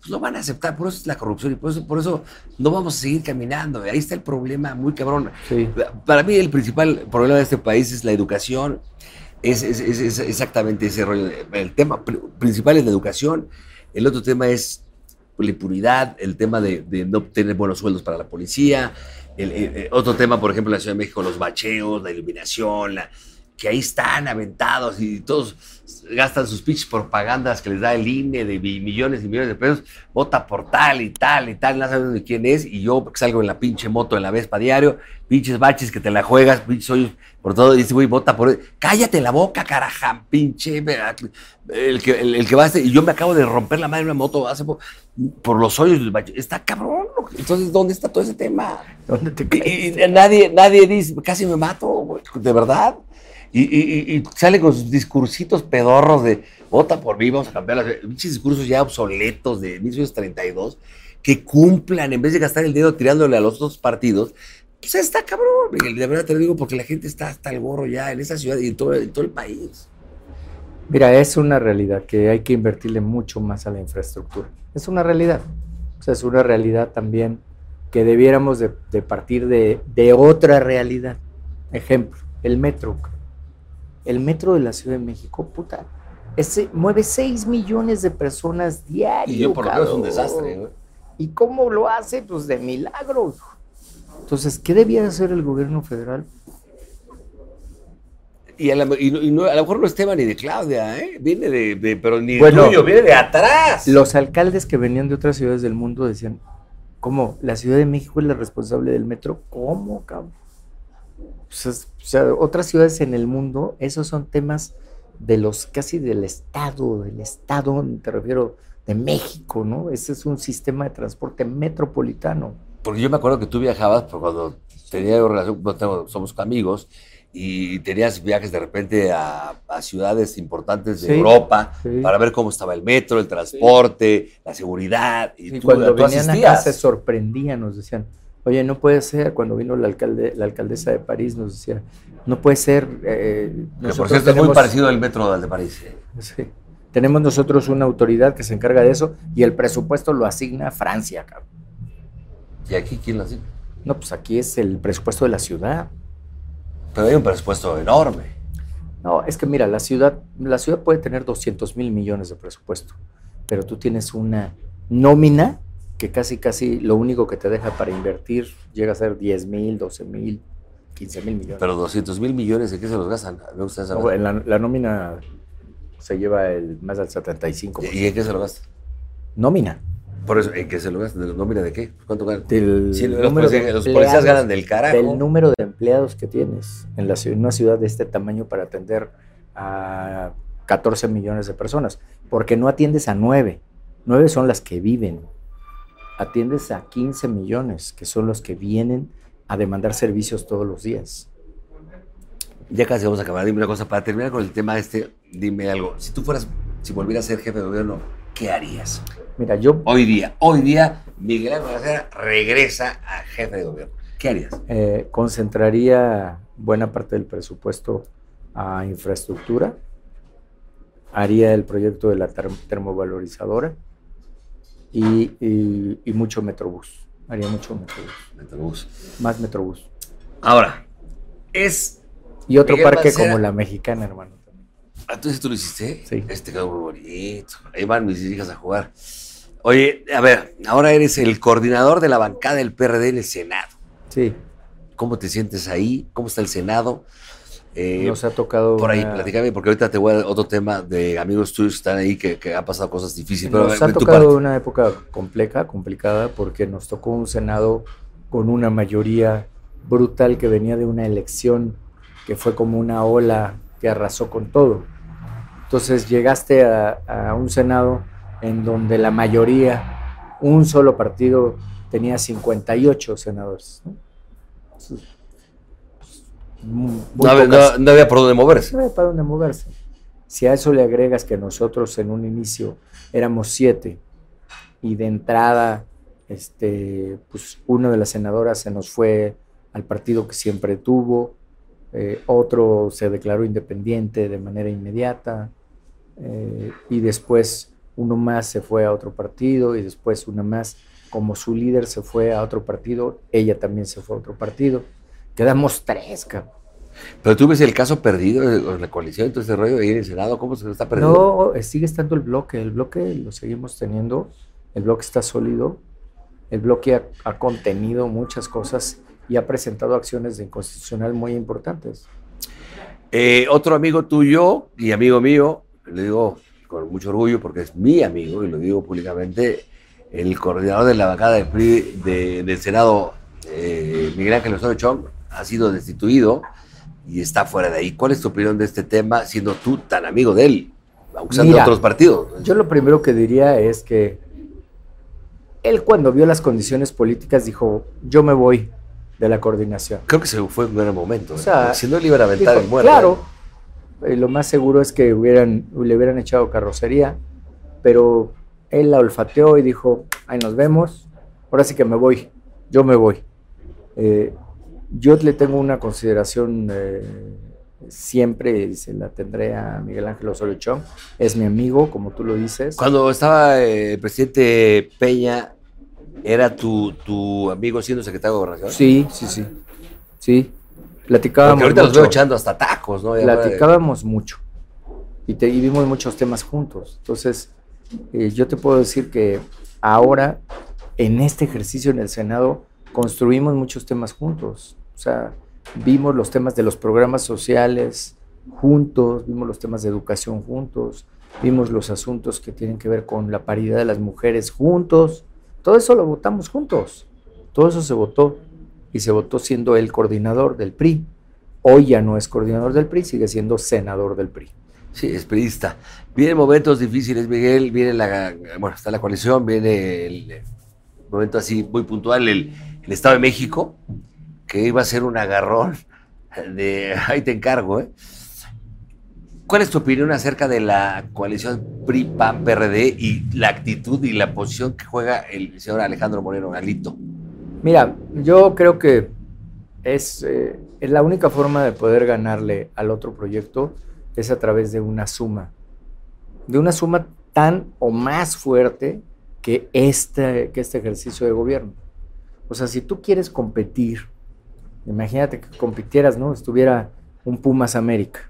pues lo van a aceptar, por eso es la corrupción y por eso, por eso no vamos a seguir caminando. Ahí está el problema muy cabrón. Sí. Para mí el principal problema de este país es la educación, es, es- es- es exactamente ese rollo. El tema pri- principal es la educación, el otro tema es la impunidad, el tema de, de no tener buenos sueldos para la policía, el, el- el otro tema, por ejemplo, en la Ciudad de México, los bacheos, la iluminación, la- que ahí están aventados y todos gastan sus pinches propagandas que les da el INE de millones y millones de pesos, vota por tal y tal y tal, no sabes de quién es, y yo salgo en la pinche moto en la Vespa diario, pinches baches que te la juegas, pinches hoyos por todo, y dice, güey, vota por él. Cállate la boca, caraja, pinche, el que, el, el que va a este- y yo me acabo de romper la madre en una moto hace po- por los hoyos del bache. Está cabrón, entonces, ¿dónde está todo ese tema? ¿Dónde te Y, y nadie, nadie dice, casi me mato, güey, de verdad. Y, sale con sus discursitos pedorros de vota por mí, vamos a cambiar pinches discursos ya obsoletos de 1932. que cumplan, en vez de gastar el dinero tirándole a los otros partidos. Pues está cabrón, Miguel, de verdad te lo digo porque la gente está hasta el gorro ya en esa ciudad y en todo, el país. Mira, es una realidad que hay que invertirle mucho más a la infraestructura. Es una realidad. O sea, es una realidad también que debiéramos de, partir de otra realidad. Ejemplo, el metro. El metro de la Ciudad de México, puta, ese mueve 6 millones de personas diarios. Y yo por lo menos es un desastre. ¿Y cómo lo hace? Pues de milagro. Entonces, ¿qué debía hacer el gobierno federal? Y, a, la- y no- y no- a lo mejor no es tema ni de Claudia, ¿eh? Viene de, de- pero ni Bueno, tuyo, viene de atrás. Los alcaldes que venían de otras ciudades del mundo decían, ¿cómo? ¿La Ciudad de México es la responsable del metro? ¿Cómo, cabrón? Pues es- o sea, otras ciudades en el mundo, esos son temas de los casi del Estado, del Estado, te refiero, de México, ¿no? Ese es un sistema de transporte metropolitano. Porque yo me acuerdo que tú viajabas, pues, cuando tenía relación, somos amigos, y tenías viajes de repente a, a ciudades importantes de Sí, Europa sí. para ver cómo estaba el metro, el transporte, la seguridad. Y, Y tú, cuando tú venían acá asistías. se sorprendían, nos decían, oye, no puede ser, cuando vino la, alcalde, la alcaldesa de París nos decía, no puede ser. eh, Que por cierto es muy parecido al metro de París. ¿eh? Sí. Tenemos nosotros una autoridad que se encarga de eso y el presupuesto lo asigna Francia, cabrón. ¿Y aquí quién lo hace? No, pues aquí es el presupuesto de la ciudad. Pero hay un presupuesto enorme. No, es que mira, la ciudad, la ciudad puede tener 200 mil millones de presupuesto, pero tú tienes una nómina que casi, casi lo único que te deja para invertir llega a ser 10 mil, 12 mil, 15 mil millones. Pero 200 mil millones, ¿de qué se los gastan? Me gusta saber. No, en la, la nómina se lleva el más del 75. ¿Y en qué se lo gastan? Nómina. Por eso, ¿en qué se lo gastan? ¿No mira de qué? ¿Cuánto ganan? Del Sí, los de policías- los policías empleados, ganan del carajo. Del número de empleados que tienes en la ciudad, una ciudad de este tamaño para atender a 14 millones de personas. Porque no atiendes a 9. 9 son las que viven. Atiendes a 15 millones, que son los que vienen a demandar servicios todos los días. Ya casi vamos a acabar. Dime una cosa, para terminar con el tema este, dime algo. Si tú fueras, si volvieras a ser jefe de gobierno, ¿qué harías? Mira, yo Hoy día, hoy día, Miguel Ángel Mancera regresa a jefe de gobierno. ¿Qué harías? eh, concentraría buena parte del presupuesto a infraestructura, haría el proyecto de la ter- termovalorizadora y, y- y mucho metrobús. Haría mucho metrobús, Metrobús. más metrobús. Ahora, es. Y otro Miguel parque Mancera- como la mexicana, hermano. Ah, Entonces tú lo hiciste. Sí. Este quedó muy bonito. Ahí van mis hijas a jugar. Oye, a ver, ahora eres el coordinador de la bancada del PRD en el Senado. Sí, ¿Cómo te sientes ahí? ¿Cómo está el Senado? Eh, nos ha tocado. por ahí, una- platícame, porque ahorita te voy a dar otro tema de amigos tuyos que están ahí que, que han pasado cosas difíciles. Pero Nos ha de tu tocado una época compleja, complicada, porque nos tocó un Senado con una mayoría brutal que venía de una elección que fue como una ola que arrasó con todo. Entonces llegaste a, a un Senado en donde la mayoría, un solo partido, tenía 58 senadores. ¿no? Muy no había por dónde moverse. no había para dónde moverse. Si a eso le agregas que nosotros en un inicio éramos siete y de entrada, este, pues una de las senadoras se nos fue al partido que siempre tuvo, eh, otro se declaró independiente de manera inmediata eh, y después uno más se fue a otro partido y después una más como su líder se fue a otro partido, ella también se fue a otro partido. Quedamos tres, cabrón. Pero tú ves el caso perdido de- la coalición y todo ese rollo ahí en el Senado. ¿Cómo se está perdiendo? No, sigue estando el bloque. El bloque lo seguimos teniendo. El bloque está sólido. El bloque ha, ha contenido muchas cosas y ha presentado acciones de inconstitucional muy importantes. Eh, otro amigo tuyo y amigo mío, le digo con mucho orgullo porque es mi amigo y lo digo públicamente, el coordinador de la bancada del PRI de- del Senado, eh, Miguel Ángel Osorio Chong, ha sido destituido y está fuera de ahí. ¿Cuál es tu opinión de este tema, siendo tú tan amigo de él, Mira, otros partidos? Yo lo primero que diría es que él cuando vio las condiciones políticas dijo, yo me voy de la coordinación. Creo que se fue en buen momento. O sea, ¿eh? si no le iban a aventar Dijo, el muerto. Claro, eh, lo más seguro es que hubieran, le hubieran echado carrocería, pero él la olfateó y dijo, ahí nos vemos, ahora sí que me voy, yo me voy. Eh, yo le tengo una consideración eh, siempre, y se la tendré a Miguel Ángel Osorio Chong, es mi amigo, como tú lo dices. Cuando estaba eh, el presidente Peña, ¿era tu, tu amigo siendo secretario de Gobernación? Sí, sí, sí, sí. Platicábamos Porque ahorita los mucho. veo echando hasta tacos, ¿no? Platicábamos mucho y, te, y vimos muchos temas juntos. Entonces, eh, yo te puedo decir que ahora, en este ejercicio en el Senado, construimos muchos temas juntos. Sea, vimos los temas de los programas sociales juntos, vimos los temas de educación juntos, vimos los asuntos que tienen que ver con la paridad de las mujeres juntos. Todo eso lo votamos juntos. Todo eso se votó y se votó siendo el coordinador del PRI. Hoy ya no es coordinador del PRI, sigue siendo senador del PRI. Sí, es periodista. Vienen momentos difíciles, Miguel. Viene la. Bueno, está la coalición, viene el momento así muy puntual, el Estado de México, que iba a ser un agarrón de. Ahí te encargo, ¿eh? ¿Cuál es tu opinión acerca de la coalición PRI-PAN-PRD y la actitud y la posición que juega el señor Alejandro Moreno Galito? Mira, yo creo que es, eh, es la única forma de poder ganarle al otro proyecto es a través de una suma. De una suma tan o más fuerte que este, que este ejercicio de gobierno. O sea, si tú quieres competir, imagínate que compitieras, ¿no? Estuviera un Pumas América.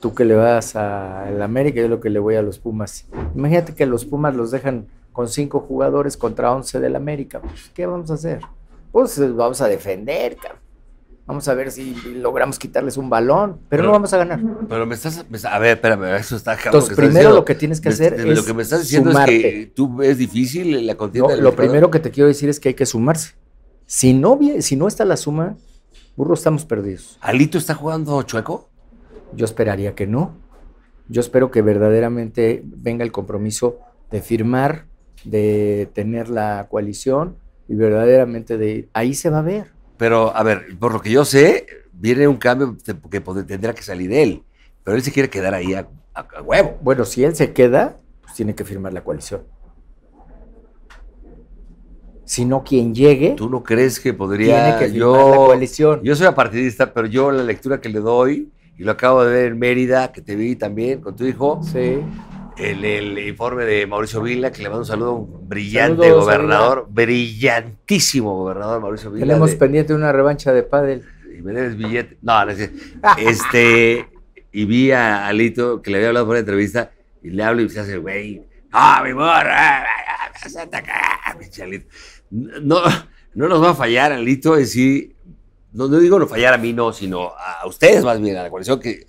Tú que le vas al América, yo lo que le voy a los Pumas. Imagínate que los Pumas los dejan con cinco jugadores contra 11 del América. Pues, ¿Qué vamos a hacer? Pues eh, vamos a defender, cabrón. Vamos a ver si logramos quitarles un balón, pero, Pero- no vamos a ganar. Pero me estás. me- a ver, espérame, eso está cabrón Entonces, primero diciendo. lo que tienes que Me- hacer Lo es que me estás diciendo es sumarte. que tú ves difícil la contienda. lo primero que te quiero decir es que hay que sumarse. Si no, si no está la suma, burro, estamos perdidos. ¿Alito está jugando chueco? Yo esperaría que no. Yo espero que verdaderamente venga el compromiso de firmar, de tener la coalición y verdaderamente de ahí se va a ver. Pero, a ver, por lo que yo sé, viene un cambio que tendrá que salir de él. Pero él se quiere quedar ahí a, a- a huevo. Bueno, si él se queda, pues tiene que firmar la coalición. Si no, quien llegue ¿Tú no crees que tiene podría que firmar yo... la coalición. Yo soy apartidista, pero yo la lectura que le doy, y lo acabo de ver en Mérida, que te vi también con tu hijo, Sí. el, el informe de Mauricio Vila, que le mando un saludo, un brillante Saludos, gobernador, brillantísimo gobernador Mauricio Vila. Tenemos de- pendiente una revancha de pádel. y me debes billete. No, no cierto. Este, y vi a Alito que le había hablado por una entrevista y le hablo y se hace, güey, ¡ah, mi morra! ¡Santa acá! pinche Alito". No, no nos va a fallar, Alito, en sí. No, no digo no fallar a mí, no, sino a ustedes más bien, a la coalición que,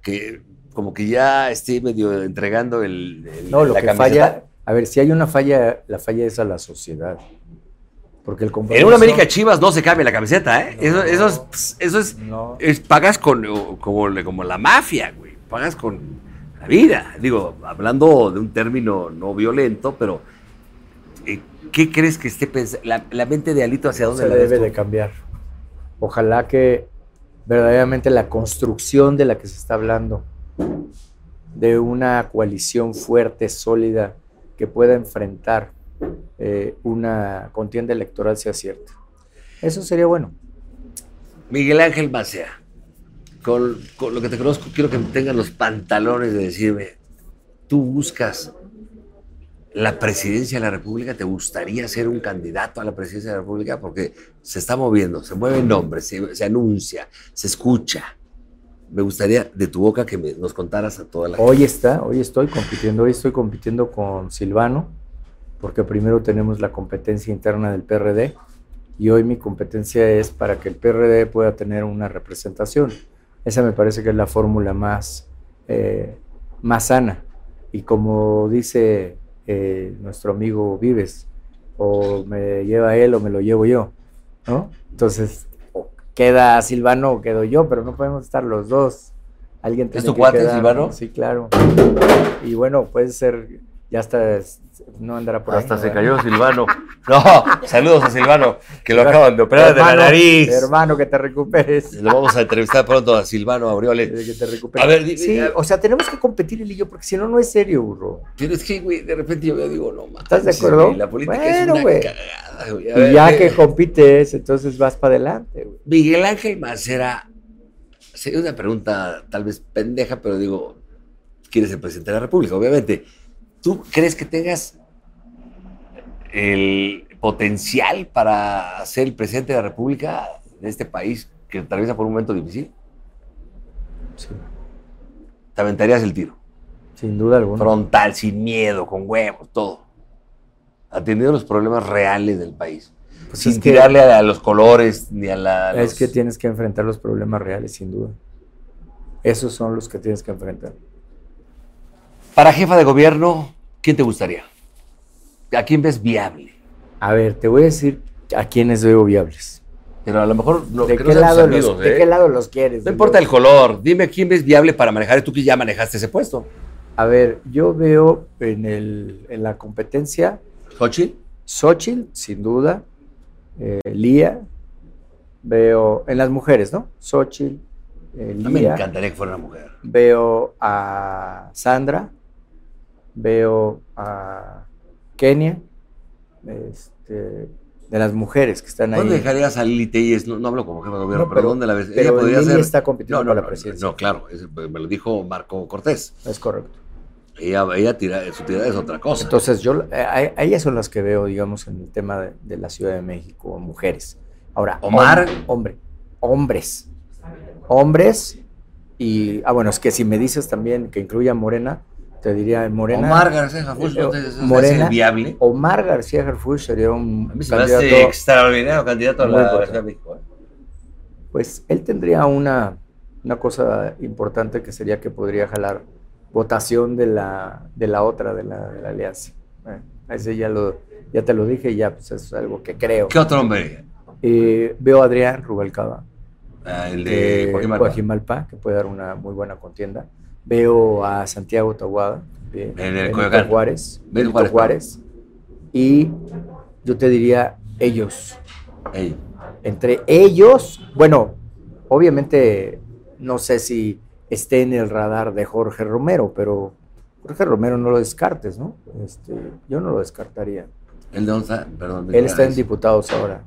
que como que ya esté medio entregando el, el- No, lo la que camiseta. falla, a ver, si hay una falla, la falla es a la sociedad. Porque el. En una América Chivas no se cambia la camiseta, ¿eh? Eso, eso es, pss, eso es, No. es- pagas con como, como la mafia, güey. Pagas con la vida. Digo, hablando de un término no violento, pero ¿qué crees que esté pensando? La, la mente de Alito hacia dónde se la debe de cambiar. Ojalá que verdaderamente la construcción de la que se está hablando, de una coalición fuerte, sólida, que pueda enfrentar eh, una contienda electoral sea cierta. Eso sería bueno. Miguel Ángel Macea, con, con lo que te conozco, quiero que tengan los pantalones de decirme, tú buscas la presidencia de la República, ¿te gustaría ser un candidato a la presidencia de la República? Porque se está moviendo, se mueven nombres, se, se anuncia, se escucha. Me gustaría de tu boca que me- nos contaras a toda la gente. Hoy está, hoy estoy compitiendo, hoy estoy compitiendo con Silvano, porque primero tenemos la competencia interna del PRD y hoy mi competencia es para que el PRD pueda tener una representación. Esa me parece que es la fórmula más, eh, más sana. Y como dice eh, nuestro amigo Vives, o me lleva él o me lo llevo yo, ¿no? Entonces, queda Silvano o quedo yo, pero no podemos estar los dos. Alguien ¿Es tiene tu que cuate, quedar, Silvano? ¿no? Sí, claro. Y bueno, puede ser Ya está, no andará por ahí. Hasta se cayó Silvano. No, saludos a Silvano, que lo acaban de operar de la nariz. Hermano, que te recuperes. Lo vamos a entrevistar pronto a Silvano Aureoles. Que te recuperes. A ver, di- sí, a- o sea, tenemos que competir él y yo, porque si no, no es serio, burro. Pero es que, güey, de repente yo digo, no mames. ¿Estás de acuerdo? güey, La política es una güey. cagada, güey. Y ya que compites, entonces vas para adelante, güey. Miguel Ángel Macera, sería una pregunta tal vez pendeja, pero digo, quieres ser presidente de la República, obviamente. ¿Tú crees que tengas el potencial para ser el presidente de la República de este país que atraviesa por un momento difícil? Sí, Te aventarías el tiro. sin duda alguna. Frontal, sin miedo, con huevos, todo. Atendiendo los problemas reales del país. Pues sin que- tirarle a, los colores ni a la. Es que tienes que enfrentar los problemas reales, sin duda. Esos son los que tienes que enfrentar. Para jefa de gobierno, ¿quién te gustaría? ¿A quién ves viable? A ver, te voy a decir a quiénes veo viables. Pero a lo mejor no, ¿De, que qué no lado amigos, los, ¿De ¿eh? qué lado los quieres? No importa el color. Dime quién ves viable para manejar. Tú que ya manejaste ese puesto. A ver, yo veo en, el, en la competencia ¿Xochitl? Xochitl, sin duda, eh, Lía, veo en las mujeres, ¿no? Xochitl, eh, A mí me encantaría que fuera una mujer. veo a Sandra, veo a Kenia, este, de las mujeres que están ahí. ¿Dónde dejarías a Lili Telles? No, no hablo como jefa de gobierno, No, pero, pero- ¿dónde la ves? pero Lili ser- está compitiendo No, la presidencia. No, claro, me lo dijo Marco Cortés. Es correcto. Ella, ella tira, su tirada es otra cosa. Entonces, yo, a, a ellas son las que veo, digamos, en el tema de, de la Ciudad de México, mujeres. Ahora, Omar. hom- hombre, hombres. Hombres. Y, ah, bueno, es que si me dices también que incluya Morena, te diría Morena. Omar García Harfuch, ¿no te- Eh, es Morena. viable? Omar García Harfuch sería un A mí se me candidato. hace extraordinario candidato a la importante. Ciudad de México. ¿eh? Pues él tendría una, una cosa importante que sería que podría jalar votación de la, de la otra, de la, de la alianza. Eh, ese ya, lo, ya te lo dije, ya pues es algo que creo. ¿Qué otro hombre? Eh, veo a Adrián Rubalcaba, Ah, el de. Coajimalpa, que puede dar una muy buena contienda. Veo a Santiago Tahuada, bien, En el Benito Coyoacán. Juárez, Benito Juárez, Juárez. Y yo te diría ellos, Ey, entre ellos, bueno, obviamente no sé si esté en el radar de Jorge Romero, pero Jorge Romero no lo descartes, ¿no? Este, yo no lo descartaría. ¿El de? Perdón. Él está en diputados ahora.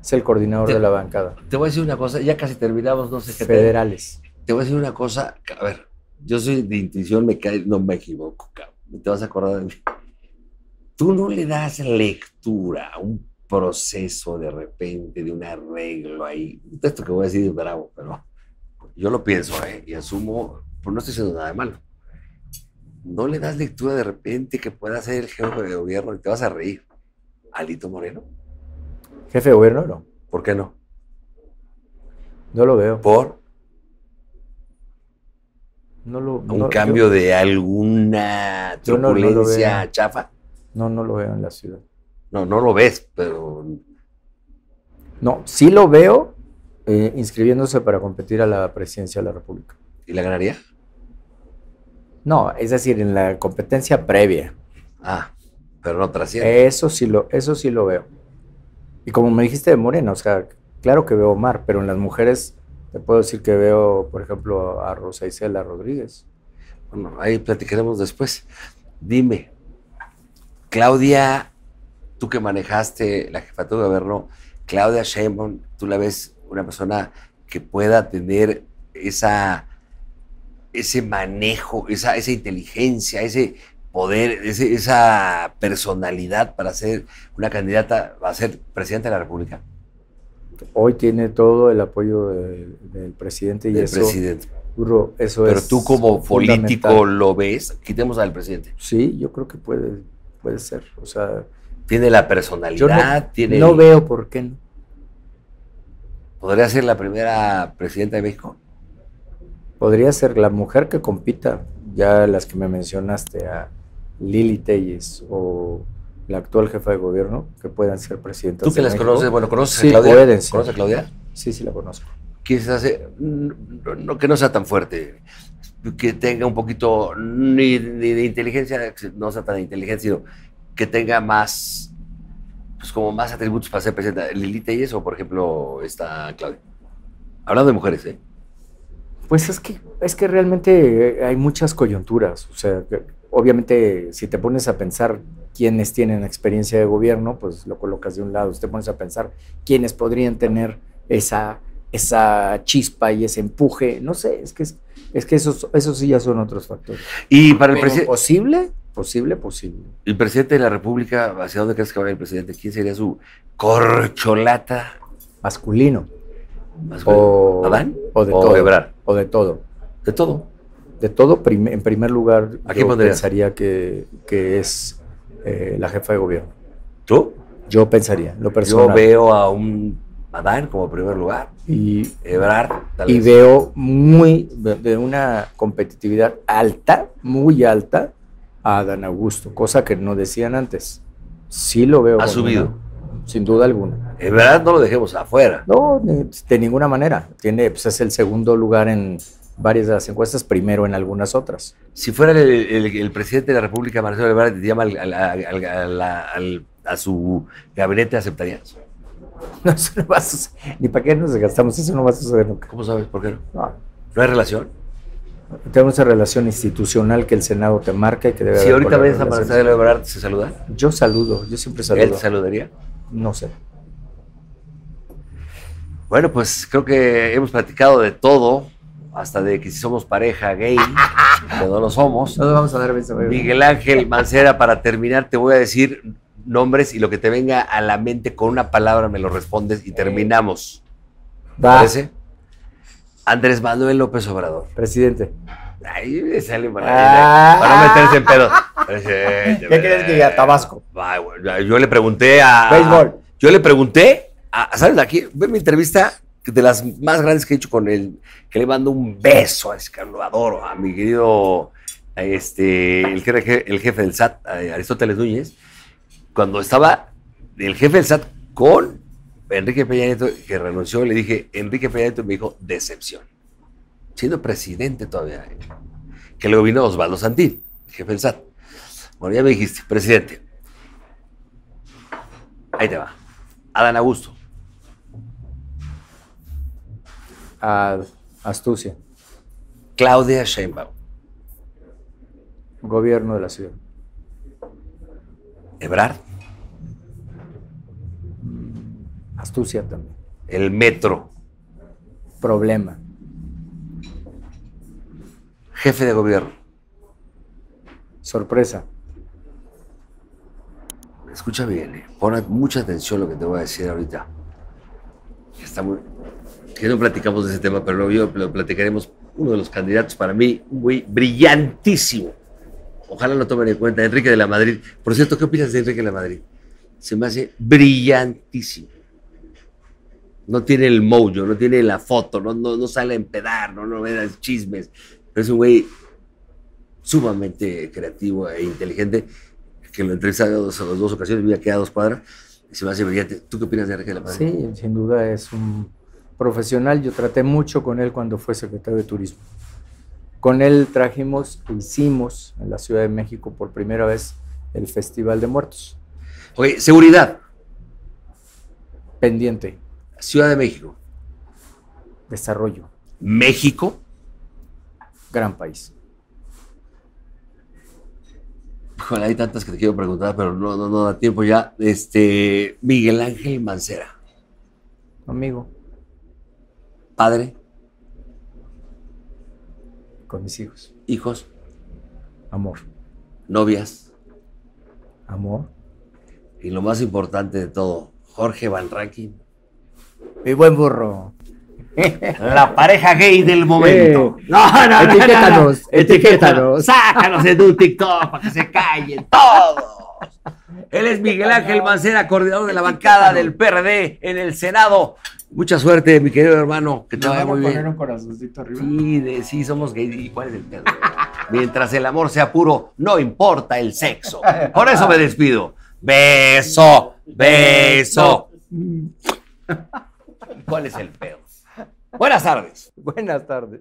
Es el coordinador Te- de la bancada. Te voy a decir una cosa, ya casi terminamos, no sé qué te- Federales. Te voy a decir una cosa, a ver, yo soy de intuición, me cae, no me equivoco, cabrón. Te vas a acordar de mí. Tú no le das lectura a un proceso de repente, de un arreglo ahí. Esto que voy a decir es bravo, pero yo lo pienso, ¿eh? Y asumo, pues no estoy diciendo nada de malo. No le das lectura de repente que pueda ser el jefe de gobierno y te vas a reír. Alito Moreno, Jefe de gobierno, no. ¿por qué no? No lo veo. Por No lo, un no, cambio yo- de alguna no- no turbulencia chafa. no, no lo veo en la ciudad. No, no lo ves, pero No, sí lo veo eh, inscribiéndose para competir a la presidencia de la República. ¿y la ganaría? No, es decir, en la competencia previa. Ah, pero no trasciende. Eso sí lo, eso sí lo veo. Y como me dijiste de Morena, o sea, claro que veo Omar, pero en las mujeres te puedo decir que veo, por ejemplo, a Rosa Isela Rodríguez. Bueno, ahí platicaremos después. Dime, Claudia, tú que manejaste la jefatura de gobierno, Claudia Sheinbaum, tú la ves una persona que pueda tener esa, ese manejo, esa, esa inteligencia, ese poder, esa personalidad para ser una candidata a ser presidenta de la República, Hoy tiene todo el apoyo del, del presidente y del eso, presidente. burro, eso Pero es tú como político lo ves, quitemos al presidente. Sí, yo creo que puede, puede ser. O sea, Tiene la personalidad, no, tiene. no veo por qué no. ¿Podría ser la primera presidenta de México? Podría ser la mujer que compita, ya las que me mencionaste, a Lili Telles o la actual jefa de gobierno, que puedan ser presidentas. Tú que de las México. conoces, bueno, ¿conoces Sí, a Claudia? pueden ser. ¿Conoces a Claudia? Sí, sí la conozco. Quizás hace, no, no- que no sea tan fuerte. que tenga un poquito, ni, ni de inteligencia, no sea tan inteligente, sino que tenga más, pues como más atributos para ser presidenta. Lilita y eso, por ejemplo, está Claudia. Hablando de mujeres, ¿eh? Pues es que, es que realmente hay muchas coyunturas. O sea, obviamente si te pones a pensar quiénes tienen experiencia de gobierno, pues lo colocas de un lado. Te pones a pensar quiénes podrían tener esa, esa chispa y ese empuje, no sé, es que, es, es que esos, esos sí ya son otros factores. Y para el presidente... ¿Posible? Posible, posible. El presidente de la República, ¿hacia dónde crees que vaya el presidente? ¿Quién sería su corcholata? Masculino. Más O, ¿Adán? o de ¿O todo. O de todo. De todo. De todo, prim- en primer lugar, ¿A quién yo pensaría que, que es eh, la jefa de gobierno. ¿Tú? Yo pensaría, lo Yo personal. veo a un Adán como primer lugar. y, Ebrard, tal y vez. veo muy, de una competitividad alta, muy alta, a Adán Augusto, cosa que no decían antes. Sí lo veo. Ha subido. una- sin duda alguna. Ebrard no lo dejemos afuera. No, de, de ninguna manera. Tiene, pues es el segundo lugar en varias de las encuestas, primero en algunas otras. Si fuera el, el- el presidente de la República, Marcelo Ebrard, te llama al- al- a su gabinete, ¿aceptarías? No, eso no va a suceder. Ni para qué nos gastamos, eso no va a suceder nunca. ¿Cómo sabes? ¿Por qué no? No. ¿No hay relación? Tenemos esa relación institucional que el Senado te marca y que debe Si haber ahorita ves a. Marcelo Ebrard, ¿se saluda? Yo saludo, yo siempre ¿Él saludo. te saludaría? No sé. Bueno, pues creo que hemos platicado de todo, hasta de que si somos pareja gay, que no lo somos. No nos vamos a dar beso. güey. Miguel Ángel Mancera, para terminar, te voy a decir nombres y lo que te venga a la mente con una palabra me lo respondes y terminamos. ¿Te Va, parece? Andrés Manuel López Obrador. presidente. Ahí me sale para, Ah. para no meterse en pedo. Presidente, ¿Qué crees que diga? Tabasco. Yo le pregunté a. Béisbol. Yo le pregunté, a, ¿sabes? Aquí, ve mi entrevista de las más grandes que he hecho con él, que le mando un beso a lo adoro, a mi querido, este, el, el jefe del SAT, Aristóteles Núñez, cuando estaba el jefe del SAT con Enrique Peña Nieto, que renunció, le dije, Enrique Peña Nieto me dijo, decepción. Siendo presidente todavía, eh, que luego vino Osvaldo Santín, jefe del SAT. Bueno, ya me dijiste, presidente. Ahí te va. Adán Augusto. A astucia. Claudia Sheinbaum. Gobierno de la ciudad. Ebrard. Astucia también. El metro. Problema. Jefe de gobierno. Sorpresa. Escucha bien, eh. pon mucha atención a lo que te voy a decir ahorita. Está muy... Que no platicamos de ese tema, pero lo, yo- lo platicaremos. Uno de los candidatos para mí, muy brillantísimo. Ojalá lo tomen en cuenta, Enrique de la Madrid. Por cierto, ¿qué opinas de Enrique de la Madrid? Se me hace brillantísimo. No tiene el mojo, no tiene la foto, no, no, no sale a empedar, no, no ve chismes. Pero es un güey sumamente creativo e inteligente que lo entrevisté en dos, dos ocasiones, me quedado a dos cuadras y se me hace brillante. ¿Tú qué opinas de Enrique de la Madrid? Sí, sin duda es un profesional. Yo traté mucho con él cuando fue secretario de Turismo. Con él trajimos, hicimos en la Ciudad de México por primera vez el Festival de Muertos. Oye, seguridad, Pendiente, Ciudad de México, desarrollo, México, gran país. Híjole, hay tantas que te quiero preguntar, pero no, no, no da tiempo ya. Este, Miguel Ángel Mancera, Amigo, padre, con mis hijos. hijos, Amor, novias amor. y lo más importante de todo, Jorge Van Rankin. Mi buen burro. La pareja gay del momento. Eh, no, no, no, no, etiquétanos, no. etiquétanos. Sácanos de tu TikTok para que se callen todos. Él es Miguel Ángel Mancera, coordinador de la bancada del PRD en el Senado. Mucha suerte, mi querido hermano, que te vaya muy bien. corazoncito arriba? Sí, de- sí, somos gays. ¿Y cuál es el pedo? Mientras el amor sea puro, no importa el sexo. Por eso me despido. Beso, beso. ¿Cuál es el pedo? Buenas tardes. Buenas tardes.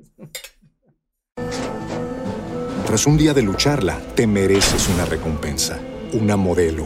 Tras un día de lucharla, te mereces una recompensa, una modelo,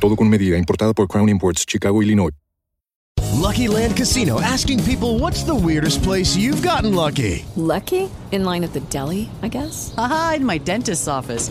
Todo con medida, importada por Crown Imports, Chicago, Illinois. Lucky Land Casino asking people what's the weirdest place you've gotten lucky? Lucky? In line at the deli, I guess? Aha, in my dentist's office.